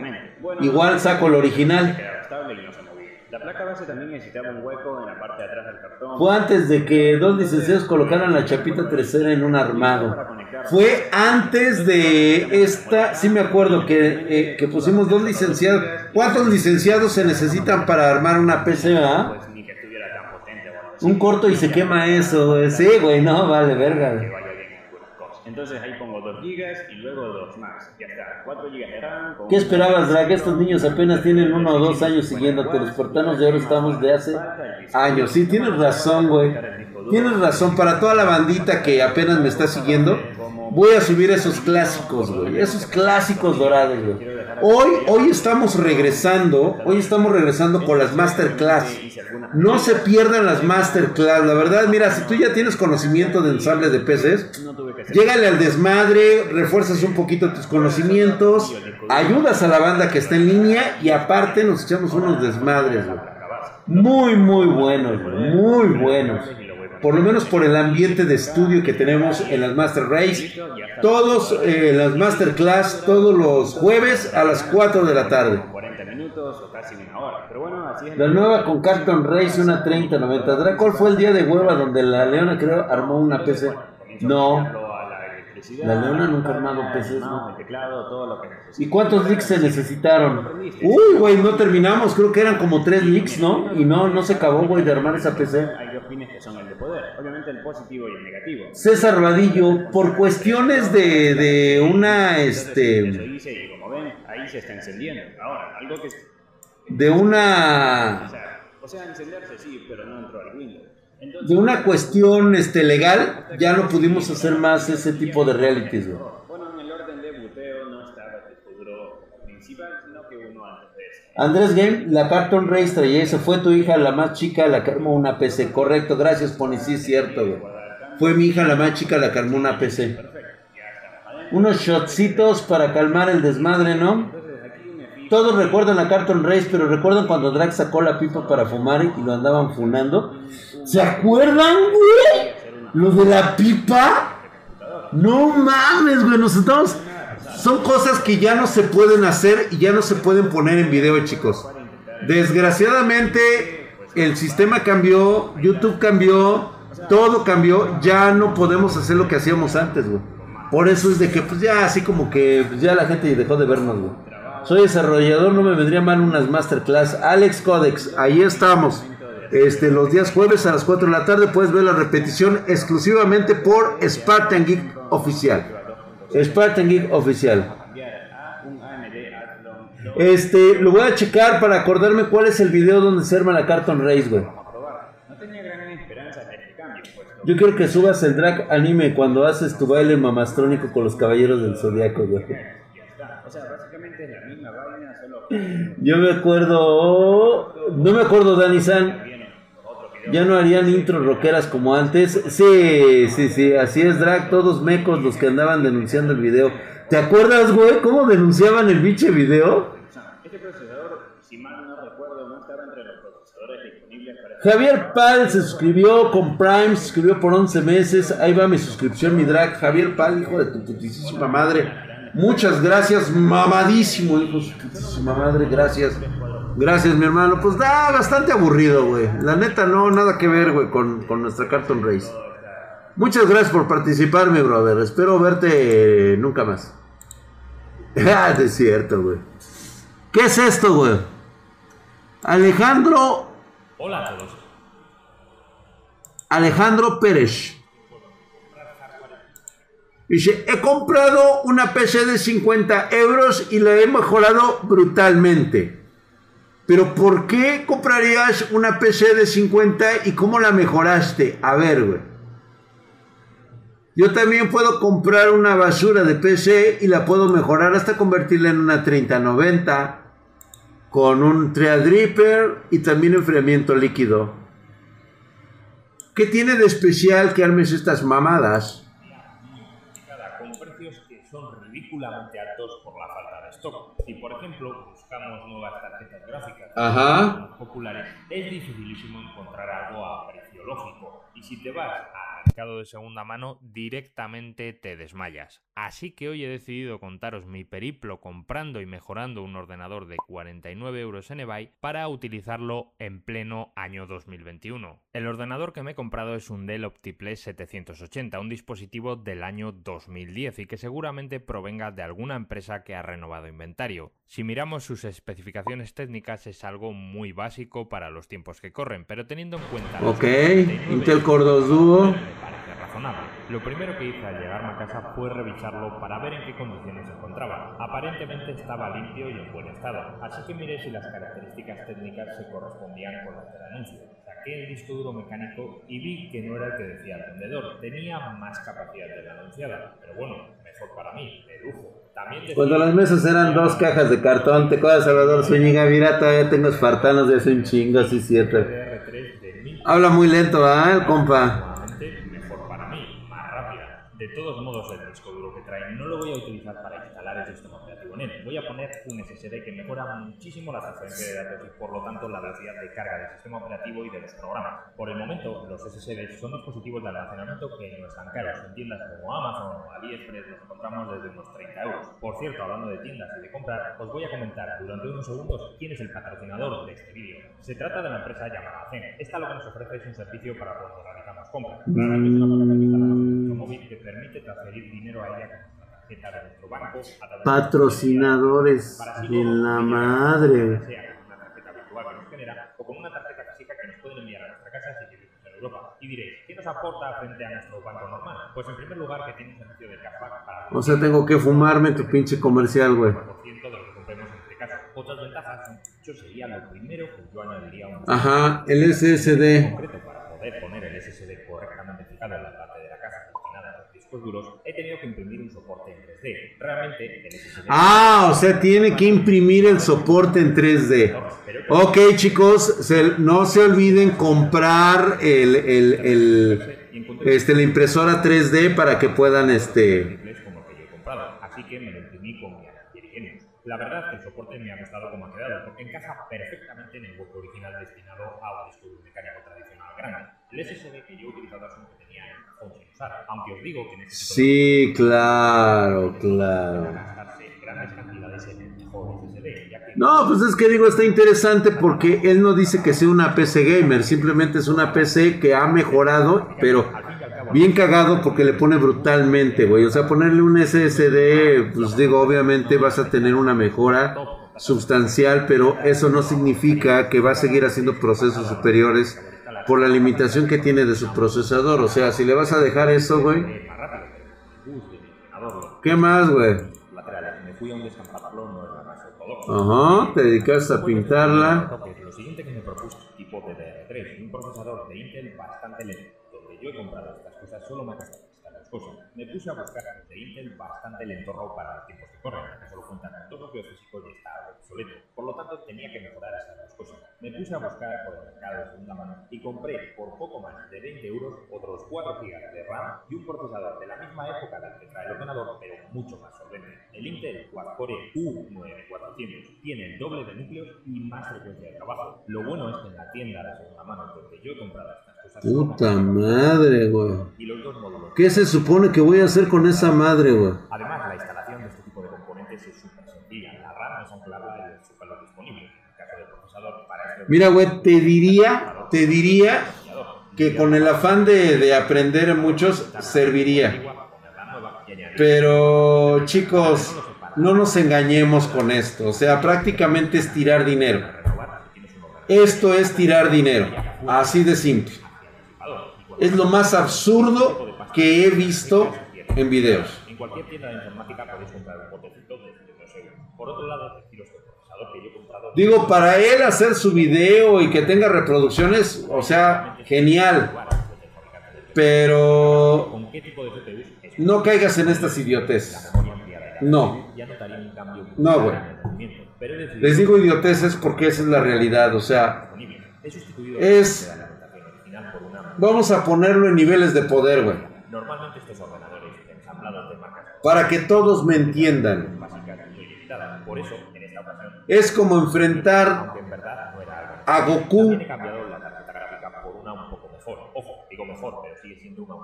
Igual saco el original. quedaba estable y no se movía. La placa base también necesitaba un hueco en la parte de atrás del cartón. Fue antes de que dos licenciados colocaran la chapita tercera en un armado. Fue antes de esta, sí me acuerdo que, eh, que pusimos dos licenciados. ¿Cuántos licenciados se necesitan para armar una PC, así. Un corto y se quema eso. Sí, güey, no, vale, verga. Entonces ahí pongo 2 GB y luego 2 más. Ya está, 4 GB de RAM. ¿Qué esperabas, Drag? Estos niños apenas tienen uno o dos años siguiéndote. Los portanos de oro estamos de hace años. Sí, tienes razón, güey. Tienes razón. Para toda la bandita que apenas me está siguiendo, voy a subir esos clásicos, güey. Esos clásicos dorados, güey. Hoy, hoy estamos regresando. Hoy estamos regresando con las Masterclass. No se pierdan las Masterclass. La verdad, mira, si tú ya tienes conocimiento de ensambles de PCs, No tuve que hacer Llégale al desmadre, refuerzas un poquito tus conocimientos, ayudas a la banda que está en línea y aparte nos echamos unos desmadres, güey. Muy, muy buenos, güey, muy buenos. Por lo menos por el ambiente de estudio que tenemos en las Master Race. Todos eh, las Masterclass, todos los jueves a las 4 de la tarde. 40 minutos o casi una hora. Pero bueno, así es. La nueva con Carton Race, una 3090. Drag, ¿Cuál fue el día de hueva donde la Leona creo armó una PC? No. La Leona nunca ha armado PCs, ¿no? ¿Y cuántos leaks se necesitaron? Uy, güey, no terminamos, creo que eran como tres leaks, ¿no? Y no, no se acabó, güey, de armar esa PC. Hay dos fines que son el de poder. Obviamente el positivo y el negativo. César Vadillo, por cuestiones de, de una, este, hice y como ven, ahí se está encendiendo. Ahora, algo que... de O una, sea, o sea, encenderse sí, pero no entró al Windows. Entonces, de una cuestión, este, legal, ya no pudimos hacer más ese tipo de realities, güey. Bueno, en el orden de buteo no estaba el disco duro principal, sino que uno antes de ese. Andrés Game, la Carton Race traía fue tu hija la más chica la que armó una PC, correcto, gracias Pony, sí es cierto, güey. Fue mi hija la más chica la que armó una PC. Unos shotcitos para calmar el desmadre, ¿no? Entonces aquí me fijo. Todos recuerdan la Carton Race, pero recuerdan cuando Drag sacó la pipa para fumar y lo andaban funando. ¿Se acuerdan, güey? Lo de la pipa. No mames, güey, nos estamos... Son cosas que ya no se pueden hacer y ya no se pueden poner en video, chicos. Desgraciadamente, el sistema cambió, YouTube cambió Todo cambió, ya no podemos hacer lo que hacíamos antes, güey. Por eso es de que, pues ya así como que pues, ya la gente dejó de vernos, güey. Soy desarrollador, no me vendría mal unas masterclass. Alex Codex, ahí estamos. Este, los días jueves a las 4 de la tarde puedes ver la repetición exclusivamente por Spartan Geek Oficial. Spartan Geek Oficial. Este, lo voy a checar para acordarme cuál es el video donde se arma la Carton Race, güey. Yo quiero que subas el drag anime cuando haces tu baile mamastrónico con los caballeros del zodiaco, güey. O sea, básicamente es la misma vaina, solo. Yo me acuerdo. No me acuerdo, Dani San. Ya no harían intros rockeras como antes. Sí, sí, sí, así es, drag. Todos mecos los que andaban denunciando el video. ¿Te acuerdas, güey, cómo denunciaban el biche video? Este procesador, si mal no recuerdo, no estaba entre los procesadores disponibles para. Javier Pal se suscribió con Prime, se suscribió por 11 meses. Ahí va mi suscripción, mi drag. Javier Pal, hijo de tu putísima madre. Muchas gracias, mamadísimo, hijo su madre. Gracias. Gracias, mi hermano. Pues da bastante aburrido, güey. La neta, no, nada que ver, güey, con, con nuestra Carton Race. Muchas gracias por participar, mi brother. Espero verte nunca más. ah, es cierto, güey. ¿Qué es esto, güey? Alejandro. Hola a todos. Alejandro Pérez. Dice, he comprado una PC de 50 euros y la he mejorado brutalmente. Pero ¿por qué comprarías una PC de 50 y cómo la mejoraste? A ver, güey. Yo también puedo comprar una basura de PC y la puedo mejorar hasta convertirla en una 3090 con un Threadripper y también enfriamiento líquido. ¿Qué tiene de especial que armes estas mamadas? Ridículamente altos por la falta de stock. Si por ejemplo buscamos nuevas tarjetas gráficas Ajá. populares, es dificilísimo encontrar algo a precio lógico. Y si te vas al mercado de segunda mano, directamente te desmayas. Así que hoy he decidido contaros mi periplo comprando y mejorando un ordenador de 49 euros en eBay para utilizarlo en pleno año 2021. El ordenador que me he comprado es un Dell Optiplex 780, un dispositivo del año 2010 y que seguramente provenga de alguna empresa que ha renovado inventario. Si miramos sus especificaciones técnicas es algo muy básico para los tiempos que corren, pero teniendo en cuenta... Ok, Intel Core 2 Duo. Razonable. Lo primero que hice al llegarme a casa fue revisarlo para ver en qué condiciones se encontraba. Aparentemente estaba limpio y en buen estado, así que miré si las características técnicas se correspondían con las del anuncio. Saqué el disco duro mecánico y vi que no era el que decía el vendedor, tenía más capacidad de la anunciada, pero bueno, mejor para mí, de lujo. También Cuando las mesas eran dos cajas de cartón, te acuerdas, Salvador Zúñiga, mira, todavía tengo espartanos de hace un chingo, así cierto. DR3 de 1000 Habla muy lento, ¿ah, el compa? De todos modos, el disco duro que trae no lo voy a utilizar para instalar el sistema operativo en él. Voy a poner un SSD que mejora muchísimo la transferencia de datos y por lo tanto la velocidad de carga del sistema operativo y de los programas. Por el momento, los SSD son dispositivos de almacenamiento que no están caros. En tiendas como Amazon o AliExpress los encontramos desde unos 30 euros. Por cierto, hablando de tiendas y de comprar, os voy a comentar durante unos segundos quién es el patrocinador de este vídeo. Se trata de la empresa llamada Zen. Esta lo que nos ofrece es un servicio para cuando realizamos compras. Móvil que permite transferir dinero a ella Patrocinadores de la madre. ya sea con una tarjeta virtual que nos genera o con una tarjeta física que nos pueden enviar a nuestra casa si vivimos en Europa. Y diréis, ¿qué nos aporta frente a nuestro banco normal? Pues en primer lugar que tiene un servicio de cashback para O sea, tengo que fumarme tu pinche comercial, güey. un Ajá, el SSD. concreto para poder poner el SSD correctamente fijado en la parte de la duros, he tenido que imprimir un soporte en 3D. Realmente, Ah, o sea, tiene que imprimir el soporte en 3D. Ok, chicos, se- no se olviden comprar el, el, el, este, la impresora 3D para que puedan, este... inglés como el que yo he comprado, así que me lo imprimí con mi Genius. La verdad es que el soporte me ha gustado como ha quedado, porque encaja perfectamente en el hueco original destinado a un disco duro mecánico tradicional grande. El SSD que yo he utilizado es un que tenía en el cajón sin usar, aunque os digo que necesito Sí, claro, claro. grandes cantidades ya que No, pues es que digo, está interesante porque él no dice que sea una PC gamer, simplemente es una PC que ha mejorado, pero bien cagado porque le pone brutalmente, güey. O sea, ponerle un SSD, pues digo, obviamente vas a tener una mejora sustancial, pero eso no significa que va a seguir haciendo procesos superiores por la limitación que tiene de su procesador. O sea, si le vas a dejar eso, güey, ¿qué más, güey? te dedicaste a pintarla. Tipo DDR3, un procesador de a Intel bastante. Me puse a buscar por el mercado de segunda mano y compré por poco más de 20 euros otros 4 GB de RAM y un procesador de la misma época del que trae el ordenador, pero mucho más solvente. El Intel Quad-Core U9400 tiene el doble de núcleos y más frecuencia de trabajo. Lo bueno es que en la tienda de segunda mano donde yo he comprado estas cosas Puta madre, güey. ¿Qué se supone que voy a hacer con esa madre, güey? Además, la instalación de este tipo de componentes es súper sencilla. La RAM es anclada en su calor disponible. En el caso del procesador, para este Mira, güey, te diría, te diría que con el afán de, de aprender muchos serviría. Pero, chicos, no nos engañemos con esto. O sea, prácticamente es tirar dinero. Esto es tirar dinero. Así de simple. Es lo más absurdo que he visto en videos. En cualquier tienda de informática comprar un botecito de 2 euros. Por otro lado, Digo, para él hacer su video y que tenga reproducciones, o sea, genial. Pero no caigas en estas idioteces. No. No, güey. Les digo idioteces porque esa es la realidad. O sea, es. Vamos a ponerlo en niveles de poder, güey. Para que todos me entiendan. Por eso es como enfrentar a Goku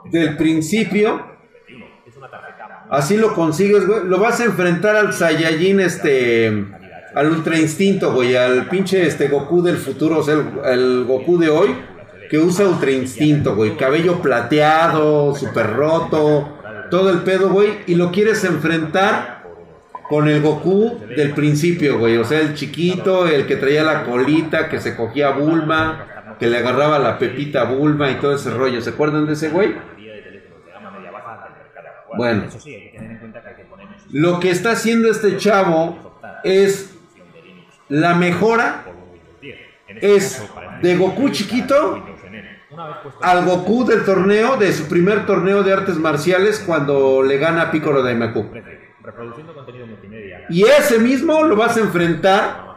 del principio. 21. Es una tarjeta muy Así lo consigues, güey. Lo vas a enfrentar al Saiyajin, este. Al Ultra Instinto, güey. Al pinche este Goku del futuro. O sea, el, el Goku de hoy. Que usa Ultra Instinto, güey. Cabello plateado, súper roto. Todo el pedo, güey. Y lo quieres enfrentar con el Goku del principio, güey. O sea, el chiquito, el que traía la colita, que se cogía Bulma. Que le agarraba la pepita Bulma y todo ese rollo. ¿Se acuerdan de ese güey? Bueno. Lo que está haciendo este chavo es la mejora por un Windows 10. En es de Goku chiquito al Goku del torneo, de su primer torneo de artes marciales cuando le gana a Piccolo Daimaku reproduciendo contenido multimedia. Y ese mismo lo vas a enfrentar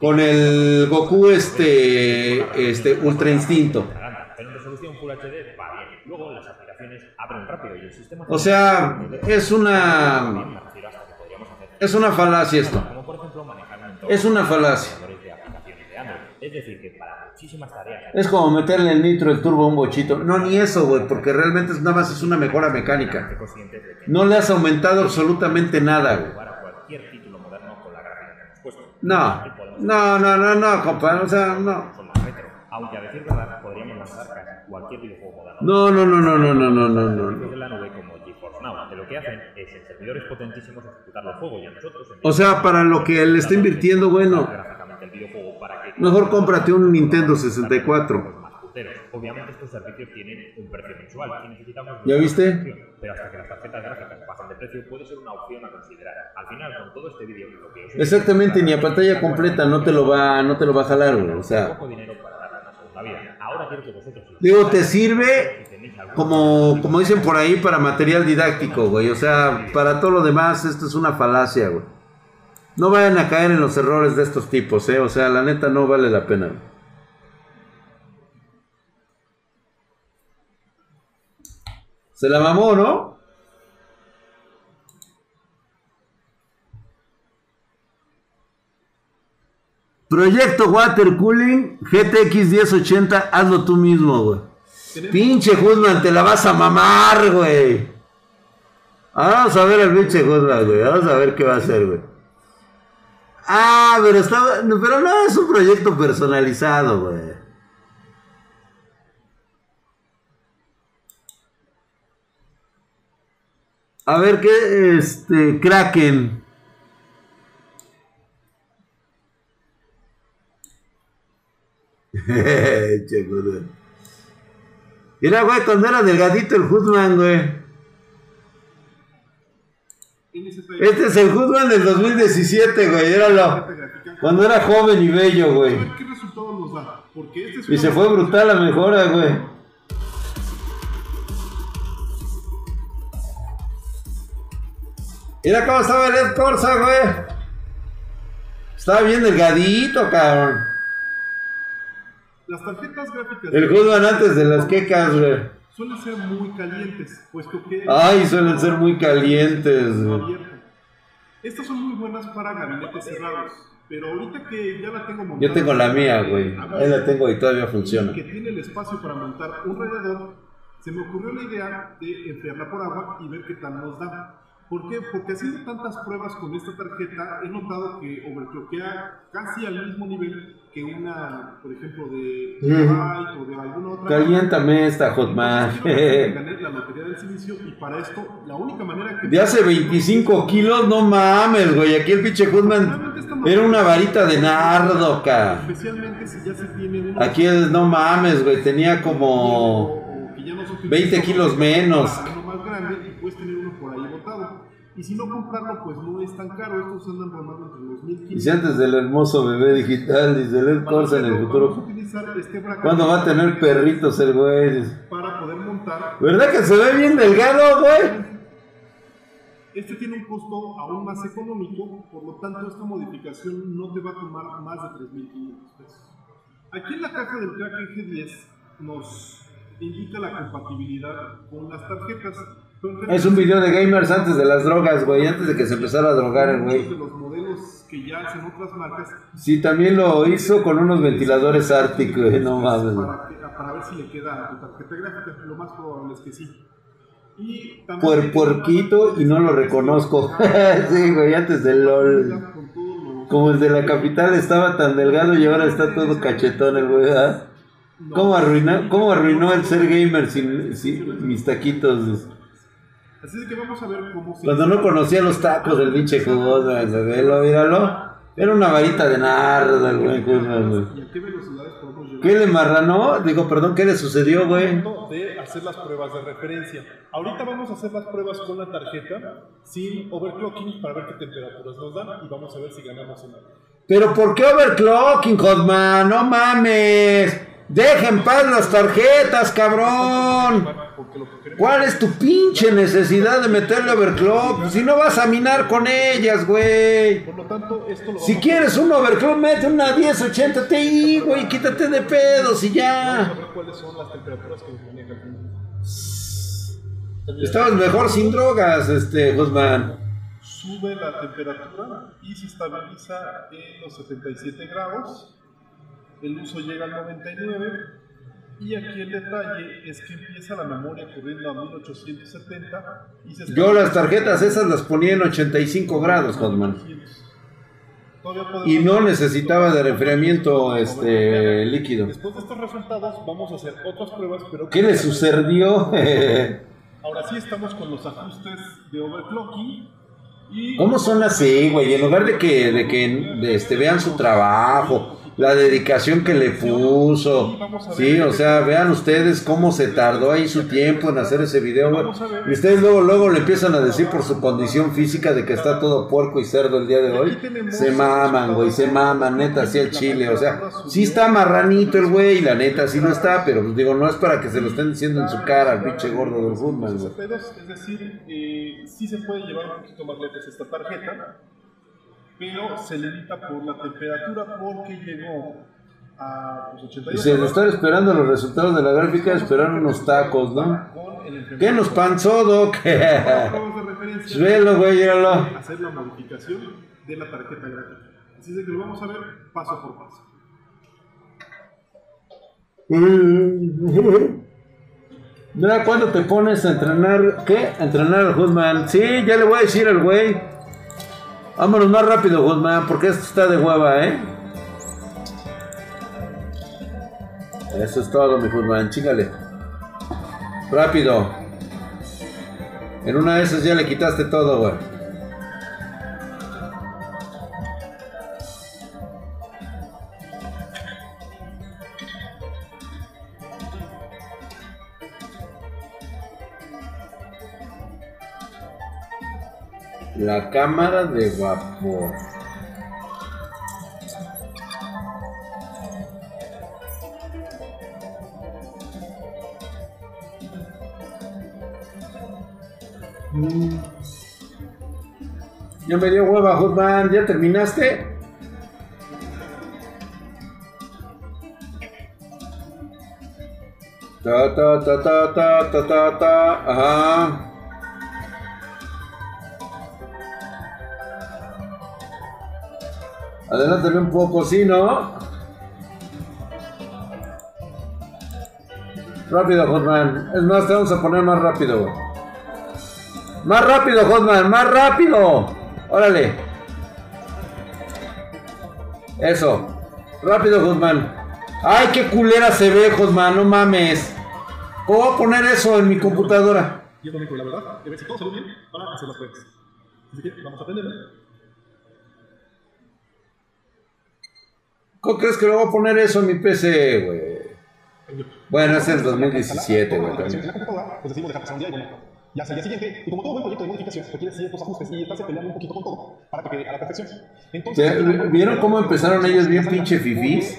con el Goku este, este Ultra Instinto. O sea, es una es una falacia esto. Es una falacia. Es decir, es como meterle el nitro, el turbo a un bochito. No, ni eso, güey, porque realmente nada más es una mejora mecánica. No le has aumentado absolutamente nada, güey. No, no, no, no, no, compa, o sea, no. Aunque a decir moderno. No, no, no, no, no, no, no, no. O sea, para lo que él está invirtiendo, bueno mejor cómprate un Nintendo 64. más punteros. Obviamente estos servicios tienen un precio mensual y necesitamos ¿Ya viste? Pero hasta que las tarjetas gráficas bajen de precio puede ser una opción a considerar. Al final, con todo este vídeo Exactamente, ni a pantalla completa no te lo va, no te lo va a jalar, güey. O sea, digo, te sirve como, como dicen por ahí para material didáctico, güey. O sea, para todo lo demás, esto es una falacia, güey. No vayan a caer en los errores de estos tipos, eh. O sea, la neta no vale la pena. Se la mamó, ¿no? Proyecto Water Cooling GTX 1080, hazlo tú mismo, güey. Pinche Guzmán, te la vas a mamar, güey. Vamos a ver al pinche Guzmán, güey. Vamos a ver qué va a hacer, güey. Ah, pero estaba. Pero no es un proyecto personalizado, güey. A ver qué, este, Kraken. Mira, güey, cuando era delgadito el Hoodman, güey. Este es el Hoodman del 2017, güey, éralo. Cuando era joven y bello, güey. Qué resultado nos da. Porque este es Y se fue brutal la mejora, güey. Mira cómo estaba el Ed Corsa, güey. Estaba bien delgadito, cabrón. Las tarjetas gráficas El Goodman antes de las quecas, güey. Suelen ser muy calientes, puesto que Ay, suelen ser muy calientes. Estas son muy buenas para gabinetes cerrados, pero ahorita que ya la tengo montada, Yo tengo la mía, güey. Ahí la tengo y todavía funciona. que tiene el espacio para montar un radiador, se me ocurrió la idea de enfriarla por agua y ver qué tal nos da. ¿Por qué? Porque haciendo tantas pruebas con esta tarjeta he notado que overclockea casi al mismo nivel que una, por ejemplo, de Mm. Gigabyte o de alguna otra. Caliéntame esta, Hotman. Entonces, gané la lotería del silicio y para esto la única manera que De hace 25 kilos, no mames, güey. Aquí el pinche Goodman era una varita de nardo, ca. especialmente si ya se tiene un Aquí es, no mames, güey. Tenía como. o que ya no se utiliza 20 kilos menos. Grande y puedes tener uno por ahí botado. Y si no comprarlo, pues no es tan caro. Estos andan rondando entre los 1500. Dice antes del hermoso bebé digital, dice Led Corsa en el futuro. este ¿Cuándo va a tener perritos el güey? Para poder montar. ¿Verdad que se ve bien delgado, güey? Este tiene un costo aún más económico, por lo tanto esta modificación no te va a tomar más de 3.500 pesos. Aquí en la caja del Kraken G10 nos indica la compatibilidad con las tarjetas. Pero Es un video de gamers antes de las drogas, güey. Antes de que se empezara a drogar el güey. de los modelos que ya hacen otras marcas Sí, también lo hizo con unos ventiladores Arctic, güey. No mames, güey. para, que- para ver si le queda a tu tarjeta gráfica. Lo más probable es que sí. Y también Puer puerquito y no lo reconozco. sí, güey, antes del LOL. Como el de la capital estaba tan delgado y ahora está todo cachetón el güey, ¿verdad? ¿Cómo arruinó, cómo arruinó el ser gamer sin, sin mis taquitos? Así de que vamos a ver cómo se Cuando no conocía los tacos del pinche jugoso, velo, míralo. Era una varita de Guzmán, güey. y a qué velocidades podemos llegar. ¿Qué le marranó? Digo, perdón, ¿qué le sucedió, güey? de hacer las pruebas de referencia. Ahorita vamos a hacer las pruebas con la tarjeta sin overclocking para ver qué temperaturas nos dan y vamos a ver si ganamos o no. Pero ¿por qué overclocking, Hotman? No mames. Deja en paz las tarjetas, cabrón. ¿Cuál es tu pinche necesidad de meterle overclock? Si no vas a minar con ellas, güey. Si quieres un overclock, mete una 1080 Ti, güey. Quítate de pedos y ya. Estabas mejor sin drogas, este, Guzmán. Sube la temperatura y se estabiliza en los 77 grados. El uso llega al 99. Y aquí el detalle es que empieza la memoria corriendo a 1870 y se Yo las tarjetas esas las ponía en 85 grados, Hotman. Y no necesitaba de refriamiento este líquido. Después de estos resultados vamos a hacer otras pruebas, pero ¿Qué le sucedió? ahora sí estamos con los ajustes de overclocking y ¿Cómo son así, güey? En lugar de que, de que de, este, vean su trabajo, la dedicación que le puso. Sí, o sea, vean ustedes cómo se tardó ahí su tiempo en hacer ese video. Y ustedes luego, luego le empiezan a decir por su condición física de que está todo puerco y cerdo el día de hoy. Se maman, güey, se maman, neta, así el chile. O sea, sí está marranito el güey, la neta sí no está, pero pues digo, no es para que se lo estén diciendo en su cara al pinche gordo del pedos, es decir, eh, sí se puede llevar un poquito más lejos esta tarjeta, pero se limita por la temperatura porque llegó a los 82 Dice, de estar esperando los resultados de la gráfica, esperar unos tacos, ¿no? ¿Qué nos panzó, Doc? Suelo, güey, hacer la modificación de la tarjeta gráfica. Así es que lo vamos a ver paso por paso. Mira, ¿cuándo te pones a entrenar? ¿Qué? A entrenar al Hoodman. Sí, ya le voy a decir al güey. Vámonos más rápido, Guzmán, porque esto está de hueva, ¿eh? Eso es todo, mi Guzmán, chíngale. Rápido. En una de esas ya le quitaste todo, güey. La cámara de vapor. Mm. Ya me dio hueva, Hotman. ¿Ya terminaste? Ta ta ta ta ta ta ta ta. Ajá. Adelántale un poco, ¿sí, no? Rápido, Hotman. Es más, te vamos a poner más rápido. Más rápido, Hotman, más rápido. Órale. Eso. Rápido, Hotman. Ay, qué culera se ve, Hotman, no mames. ¿Cómo voy a poner eso en mi computadora? Y es lo único, la verdad, de ver si todo salió bien para hacer las pruebas. Así que vamos a aprender. ¿Cómo crees que lo voy a poner eso en mi PC, güey? Bueno, es el 2017, güey. Pues decidimos dejar pasar un día y bueno, ya sea el día siguiente. Y como todo buen proyecto de modificación, requiere ciertos ajustes y estarse peleando un poquito con todo para que quede a la perfección. Entonces, ¿Ya ¿Vieron cómo empezaron ellos bien pinche fifís?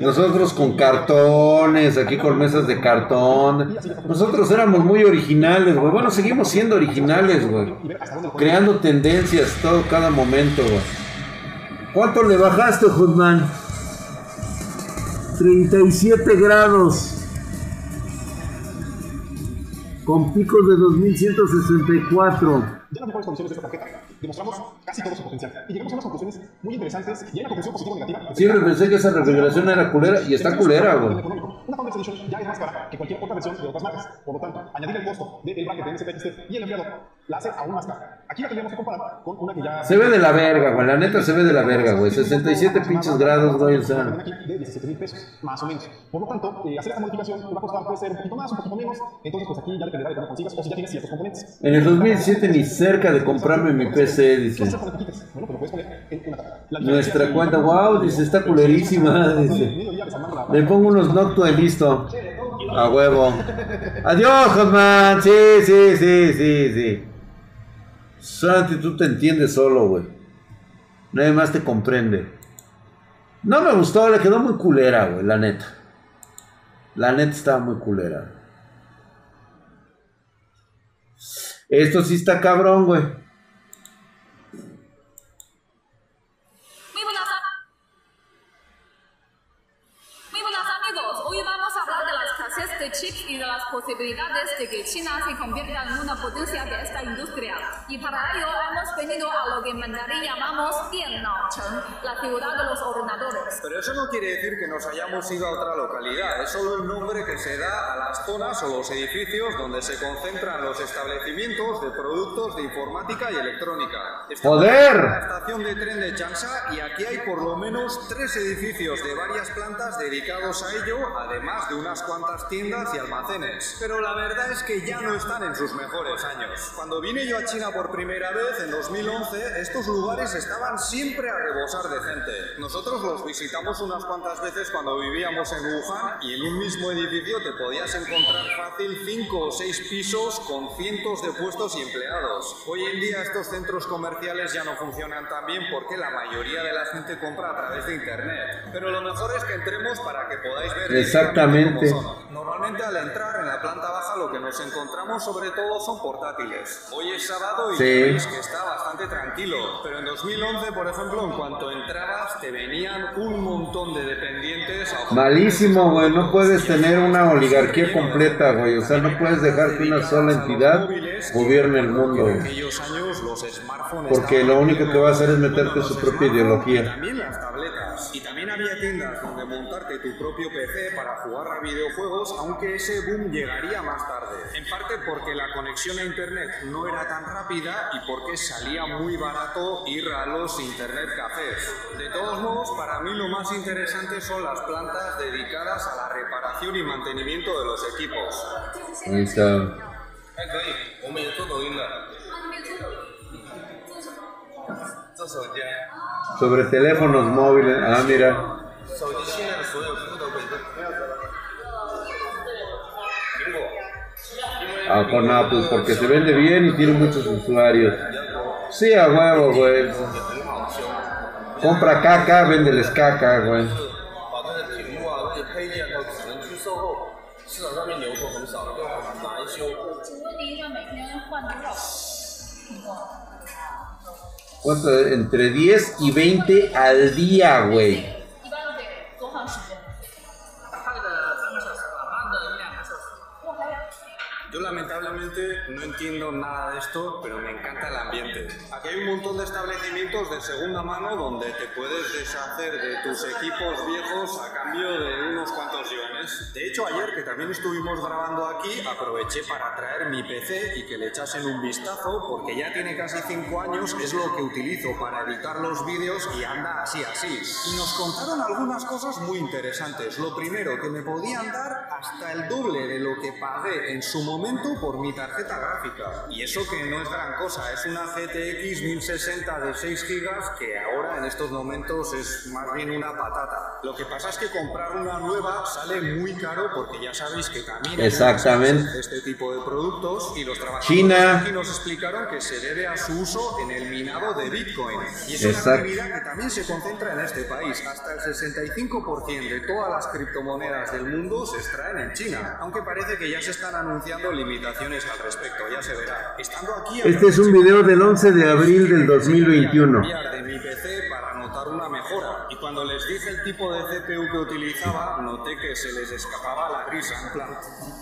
Nosotros con cartones, aquí con mesas de cartón. Nosotros éramos muy originales, güey. Bueno, seguimos siendo originales, güey. Creando tendencias todo, cada momento, güey. ¿Cuánto le bajaste, Hotman? 37 grados. Con picos de 2164. Ya las mejores condiciones de esta tarjeta. Demostramos casi todo su potencial. Y llegamos a unas conclusiones muy interesantes. Y hay una conclusión positiva o negativa. Siempre pensé que esa refrigeración era culera y está culera, güey. Una Edition ya es más cara que cualquier otra versión de otras marcas. Por lo tanto, añadir el costo del bracket de NZXT y el empleado la hace aún más cara. Aquí la tendríamos que comparar con una que ya... Se ve de la verga, güey. La neta se ve de la verga, güey. 67 pinches grados, güey. O sea. De 17 mil pesos, más o menos. Por lo tanto, eh, hacer esta modificación va a costar, puede ser un poquito más, un poquito menos. Entonces, pues aquí ya dependerá de cómo consigas o si ya tienes ciertos componentes. En el 2007 ni cerca de comprarme mi PC, dice. Bueno, pues lo puedes poner en una Nuestra cuenta, wow, dice, está culerísima, dice. Le pongo unos Noctua y listo. A huevo. Adiós, Hotman. Sí, sí, sí, sí, sí. Santi, tú te entiendes solo, güey. Nadie más te comprende. No me gustó, le quedó muy culera, güey, la neta. La neta estaba muy culera. Esto sí está cabrón, güey. Muy buenas, amigos, hoy vamos a hablar de la escasez de chips y de las posibilidades de que China se convierta en una potencia de esta industria. Y para ello hemos venido a lo que en mandarín llamamos Diannaocheng, la ciudad de los ordenadores. Pero eso no quiere decir que nos hayamos ido a otra localidad, es solo el nombre que se da a las zonas o los edificios donde se concentran los establecimientos de productos de informática y electrónica. Estamos ¡Joder! en la estación de tren de Changsha y aquí hay por lo menos tres edificios de varias plantas dedicados a ello, además de unas cuantas tiendas y almacenes. Pero la verdad es que ya no están en sus mejores años. Cuando vine yo a China por primera vez, en 2011, estos lugares estaban siempre a rebosar de gente. Nosotros los visitamos unas cuantas veces cuando vivíamos en Wuhan y en un mismo edificio te podías encontrar fácil cinco o seis pisos con cientos de puestos y empleados. Hoy en día estos centros comerciales ya no funcionan tan bien porque la mayoría de la gente compra a través de internet. Pero lo mejor es que entremos para que podáis ver Exactamente. cómo son. Normalmente al entrar en la planta baja lo que nos encontramos sobre todo son portátiles. Hoy es sábado y Sí. ya veis que está bastante tranquilo. Pero en 2011, por ejemplo, en cuanto entrabas te venían un montón de dependientes. a- Malísimo, güey. No puedes tener una oligarquía completa, güey. O sea, no puedes dejar que una sola entidad gobierne el mundo, güey. Porque lo único que va a hacer es meterte su propia ideología. Y también había tiendas donde montarte tu propio PC para jugar a videojuegos, aunque ese boom llegaría más tarde. En parte porque la conexión a internet no era tan rápida y porque salía muy barato ir a los internet cafés. De todos modos, para mí lo más interesante son las plantas dedicadas a la reparación y mantenimiento de los equipos. Ahí está sobre teléfonos móviles. Ah, mira. Ah, pues con Apple, pues, porque se vende bien y tiene muchos usuarios. Sí, a huevo, güey. Compra caca, véndeles caca, güey. ¿Cuánto? Entre 10 y 20 al día, güey. Yo lamentablemente no entiendo nada de esto, pero me encanta el ambiente. Aquí hay un montón de establecimientos de segunda mano donde te puedes deshacer de tus equipos viejos a cambio de unos cuantos yuanes. De hecho, ayer que también estuvimos grabando aquí, aproveché para traer mi PC y que le echasen un vistazo porque ya tiene casi 5 años, es lo que utilizo para editar los vídeos y anda así así. Y nos contaron algunas cosas muy interesantes. Lo primero, que me podían dar hasta el doble de lo que pagué en su momento por mi tarjeta gráfica. Y eso que no es gran cosa, es una GTX 1060 de 6 GB que ahora en estos momentos es más bien una patata. Lo que pasa es que comprar una nueva sale muy caro porque ya sabéis que también Exactamente. este tipo de productos y los trabajadores China. aquí nos explicaron que se debe a su uso en el minado de Bitcoin. Y es Exacto. una actividad que también se concentra en este país. Hasta el 65% de todas las criptomonedas del mundo se extraen en China, aunque parece que ya se están anunciando limitaciones al respecto, ya se verá. Estando aquí Este es un video del 11 de abril del 2021. cambiar de mi PC para notar una mejora. Y cuando les dije el tipo de CPU que utilizaba, noté que se les escapaba la risa. En plan,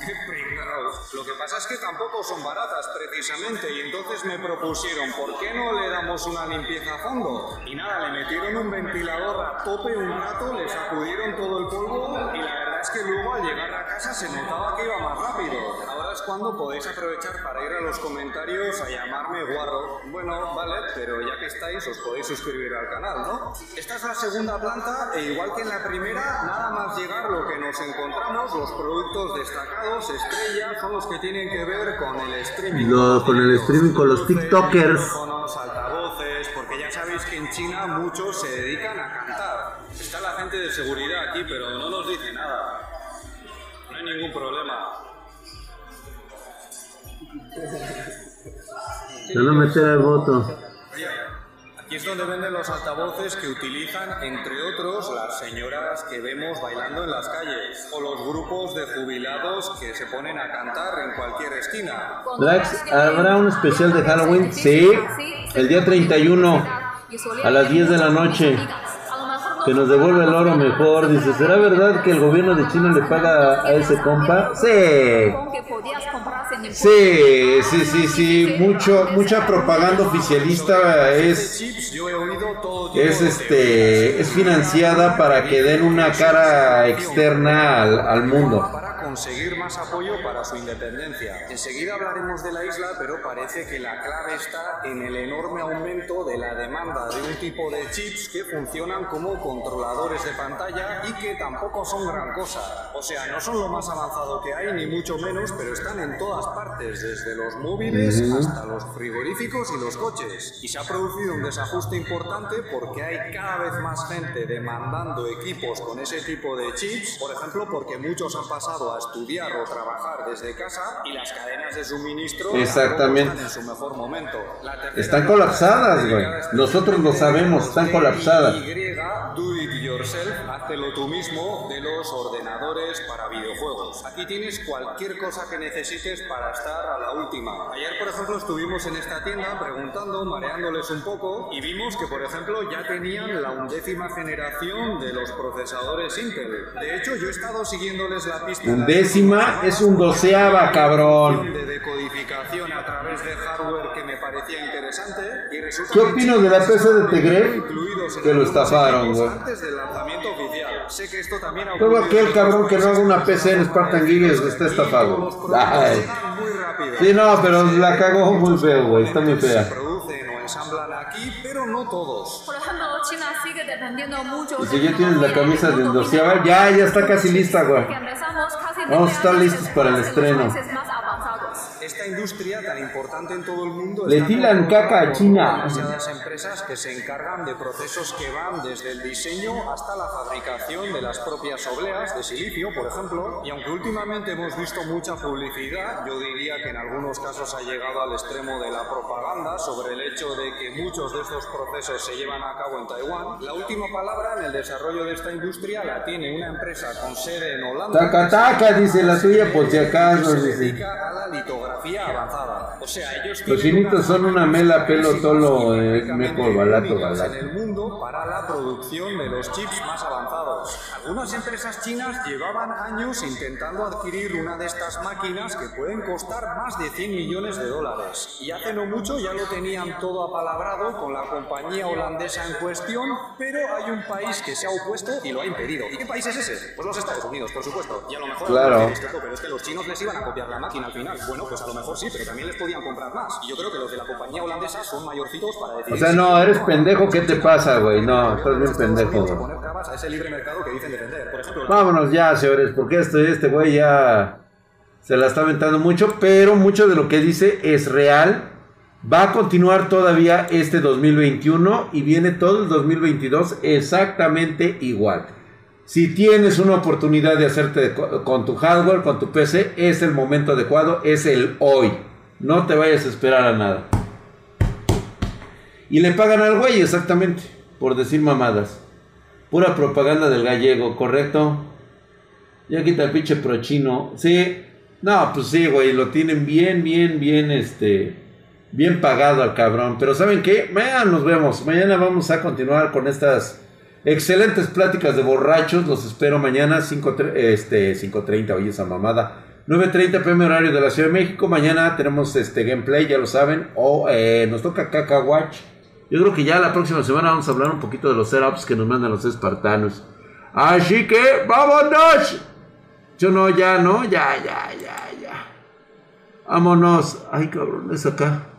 qué pringados. Lo que pasa es que tampoco son baratas precisamente. Y entonces me propusieron, ¿por qué no le damos una limpieza a fondo? Y nada, le metieron un ventilador a tope un rato, le sacudieron todo el polvo y la verdad es que luego al llegar a casa se notaba que iba más rápido. Ahora es cuando podéis aprovechar para ir a los comentarios a llamarme guarro. Bueno, vale, pero ya que estáis os podéis suscribir al canal, ¿no? Esta es la segunda planta e igual que en la primera, nada más llegar lo que nos encontramos, los productos destacados, estrellas, son los que tienen que ver con el streaming. Lo- con el streaming, con los tiktokers. micrófonos, altavoces, porque ya sabéis que en China muchos se dedican a cantar. Está la gente de seguridad aquí, pero no nos dice nada. No hay ningún problema. A meter al voto. Aquí es donde venden los altavoces que utilizan, entre otros, las señoras que vemos bailando en las calles, o los grupos de jubilados que se ponen a cantar en cualquier esquina. Drax, ¿habrá un especial de Halloween? Sí, el día 31 a las 10 de la noche. Que nos devuelve el oro mejor. Dice, ¿será verdad que el gobierno de China le paga a ese compa? Sí. Sí, sí, sí, sí. Mucho, mucha propaganda oficialista es, es este, es financiada para que den una cara externa al, al mundo. Conseguir más apoyo para su independencia. Enseguida hablaremos de la isla, pero parece que la clave está en el enorme aumento de la demanda de un tipo de chips que funcionan como controladores de pantalla y que tampoco son gran cosa. O sea, no son lo más avanzado que hay, ni mucho menos, pero están en todas partes, desde los móviles hasta los frigoríficos y los coches. Y se ha producido un desajuste importante porque hay cada vez más gente demandando equipos con ese tipo de chips, por ejemplo, porque muchos han pasado a estudiar o trabajar desde casa y las cadenas de suministro Exactamente. están en su mejor momento. Están colapsadas, güey. Nosotros lo sabemos, están colapsadas. Y, do it yourself, hazlo tú mismo, de los ordenadores para videojuegos. Aquí tienes cualquier cosa que necesites para estar a la última. Ayer, por ejemplo, estuvimos en esta tienda preguntando, mareándoles un poco, y vimos que, por ejemplo, ya tenían la undécima generación de los procesadores Intel. De hecho, yo he estado siguiéndoles la pista. Undécima es un doceava, cabrón. De decodificación a través de hardware que me parecía interesante y resulta ¿Qué opino de la PC de Tegref? Que lo estafaron, güey. Antes del lanzamiento oficial. Sé que esto también ha Todo aquel cabrón que no haga una PC en Spartan Gigas está estafado. Ay. Sí, no, pero la cagó muy feo, güey. Está muy fea. Ensamblan aquí, pero no todos. Por ejemplo, China sigue dependiendo mucho Y si ya tienes la camisa del doceava, ya, ya está casi lista, güey. Vamos a 20 estar listos para el estreno. Industria tan importante en todo el mundo Le tiran caca a China. demasiadas empresas que se encargan de procesos que van desde el diseño hasta la fabricación de las propias obleas de silicio, por ejemplo. Y aunque últimamente hemos visto mucha publicidad, yo diría que en algunos casos ha llegado al extremo de la propaganda sobre el hecho de que muchos de estos procesos se llevan a cabo en Taiwán. La última palabra en el desarrollo de esta industria la tiene una empresa con sede en Holanda. Taca, taca, dice la suya, por si acaso, se dedica a la litografía avanzada. O sea, ellos Los chinitos son una mela, pelo, tolo, eh, meco, balato, balato. Para la producción de los chips más avanzados. Algunas empresas chinas llevaban años intentando adquirir una de estas máquinas que pueden costar más de 100 millones de dólares. Y hace no mucho ya lo tenían todo apalabrado con la compañía holandesa en cuestión, pero hay un país que se ha opuesto y lo ha impedido. ¿Y qué país es ese? Pues los Estados Unidos, por supuesto. Y a lo mejor "Claro, pero es que los chinos les iban a copiar la máquina al final. Bueno, pues a lo mejor sí, pero también les podían comprar más. Y yo creo que los de la compañía holandesa son mayorcitos para decir... O sea, no, eres pendejo, ¿qué te pasa, güey? No, estás bien pendejo, güey. poner trabas a ese libre mercado que dicen defender. Por ejemplo, Vámonos ya, señores, porque este, este güey ya se la está aventando mucho, pero mucho de lo que dice es real. Va a continuar todavía este 2021 y viene todo el 2022 exactamente igual. Si tienes una oportunidad de hacerte con tu hardware, con tu PC, es el momento adecuado, es el hoy. No te vayas a esperar a nada. Y le pagan al güey exactamente, por decir mamadas. Pura propaganda del gallego, ¿correcto? Ya quita el pinche prochino. Sí. No, pues sí, güey. Lo tienen bien, bien, bien, este. Bien pagado al cabrón. Pero ¿saben qué? Mañana nos vemos. Mañana vamos a continuar con estas excelentes pláticas de borrachos. Los espero mañana 5, este, 5.30. Oye, esa mamada. 9.30 pm horario de la Ciudad de México. Mañana tenemos este gameplay, ya lo saben. O eh, nos toca Caca Watch. Yo creo que ya la próxima semana vamos a hablar un poquito de los setups que nos mandan los espartanos. Así que, ¡vámonos! Yo no, ya, no, ya, ya, ya, ya. Vámonos. Ay, cabrón, es acá.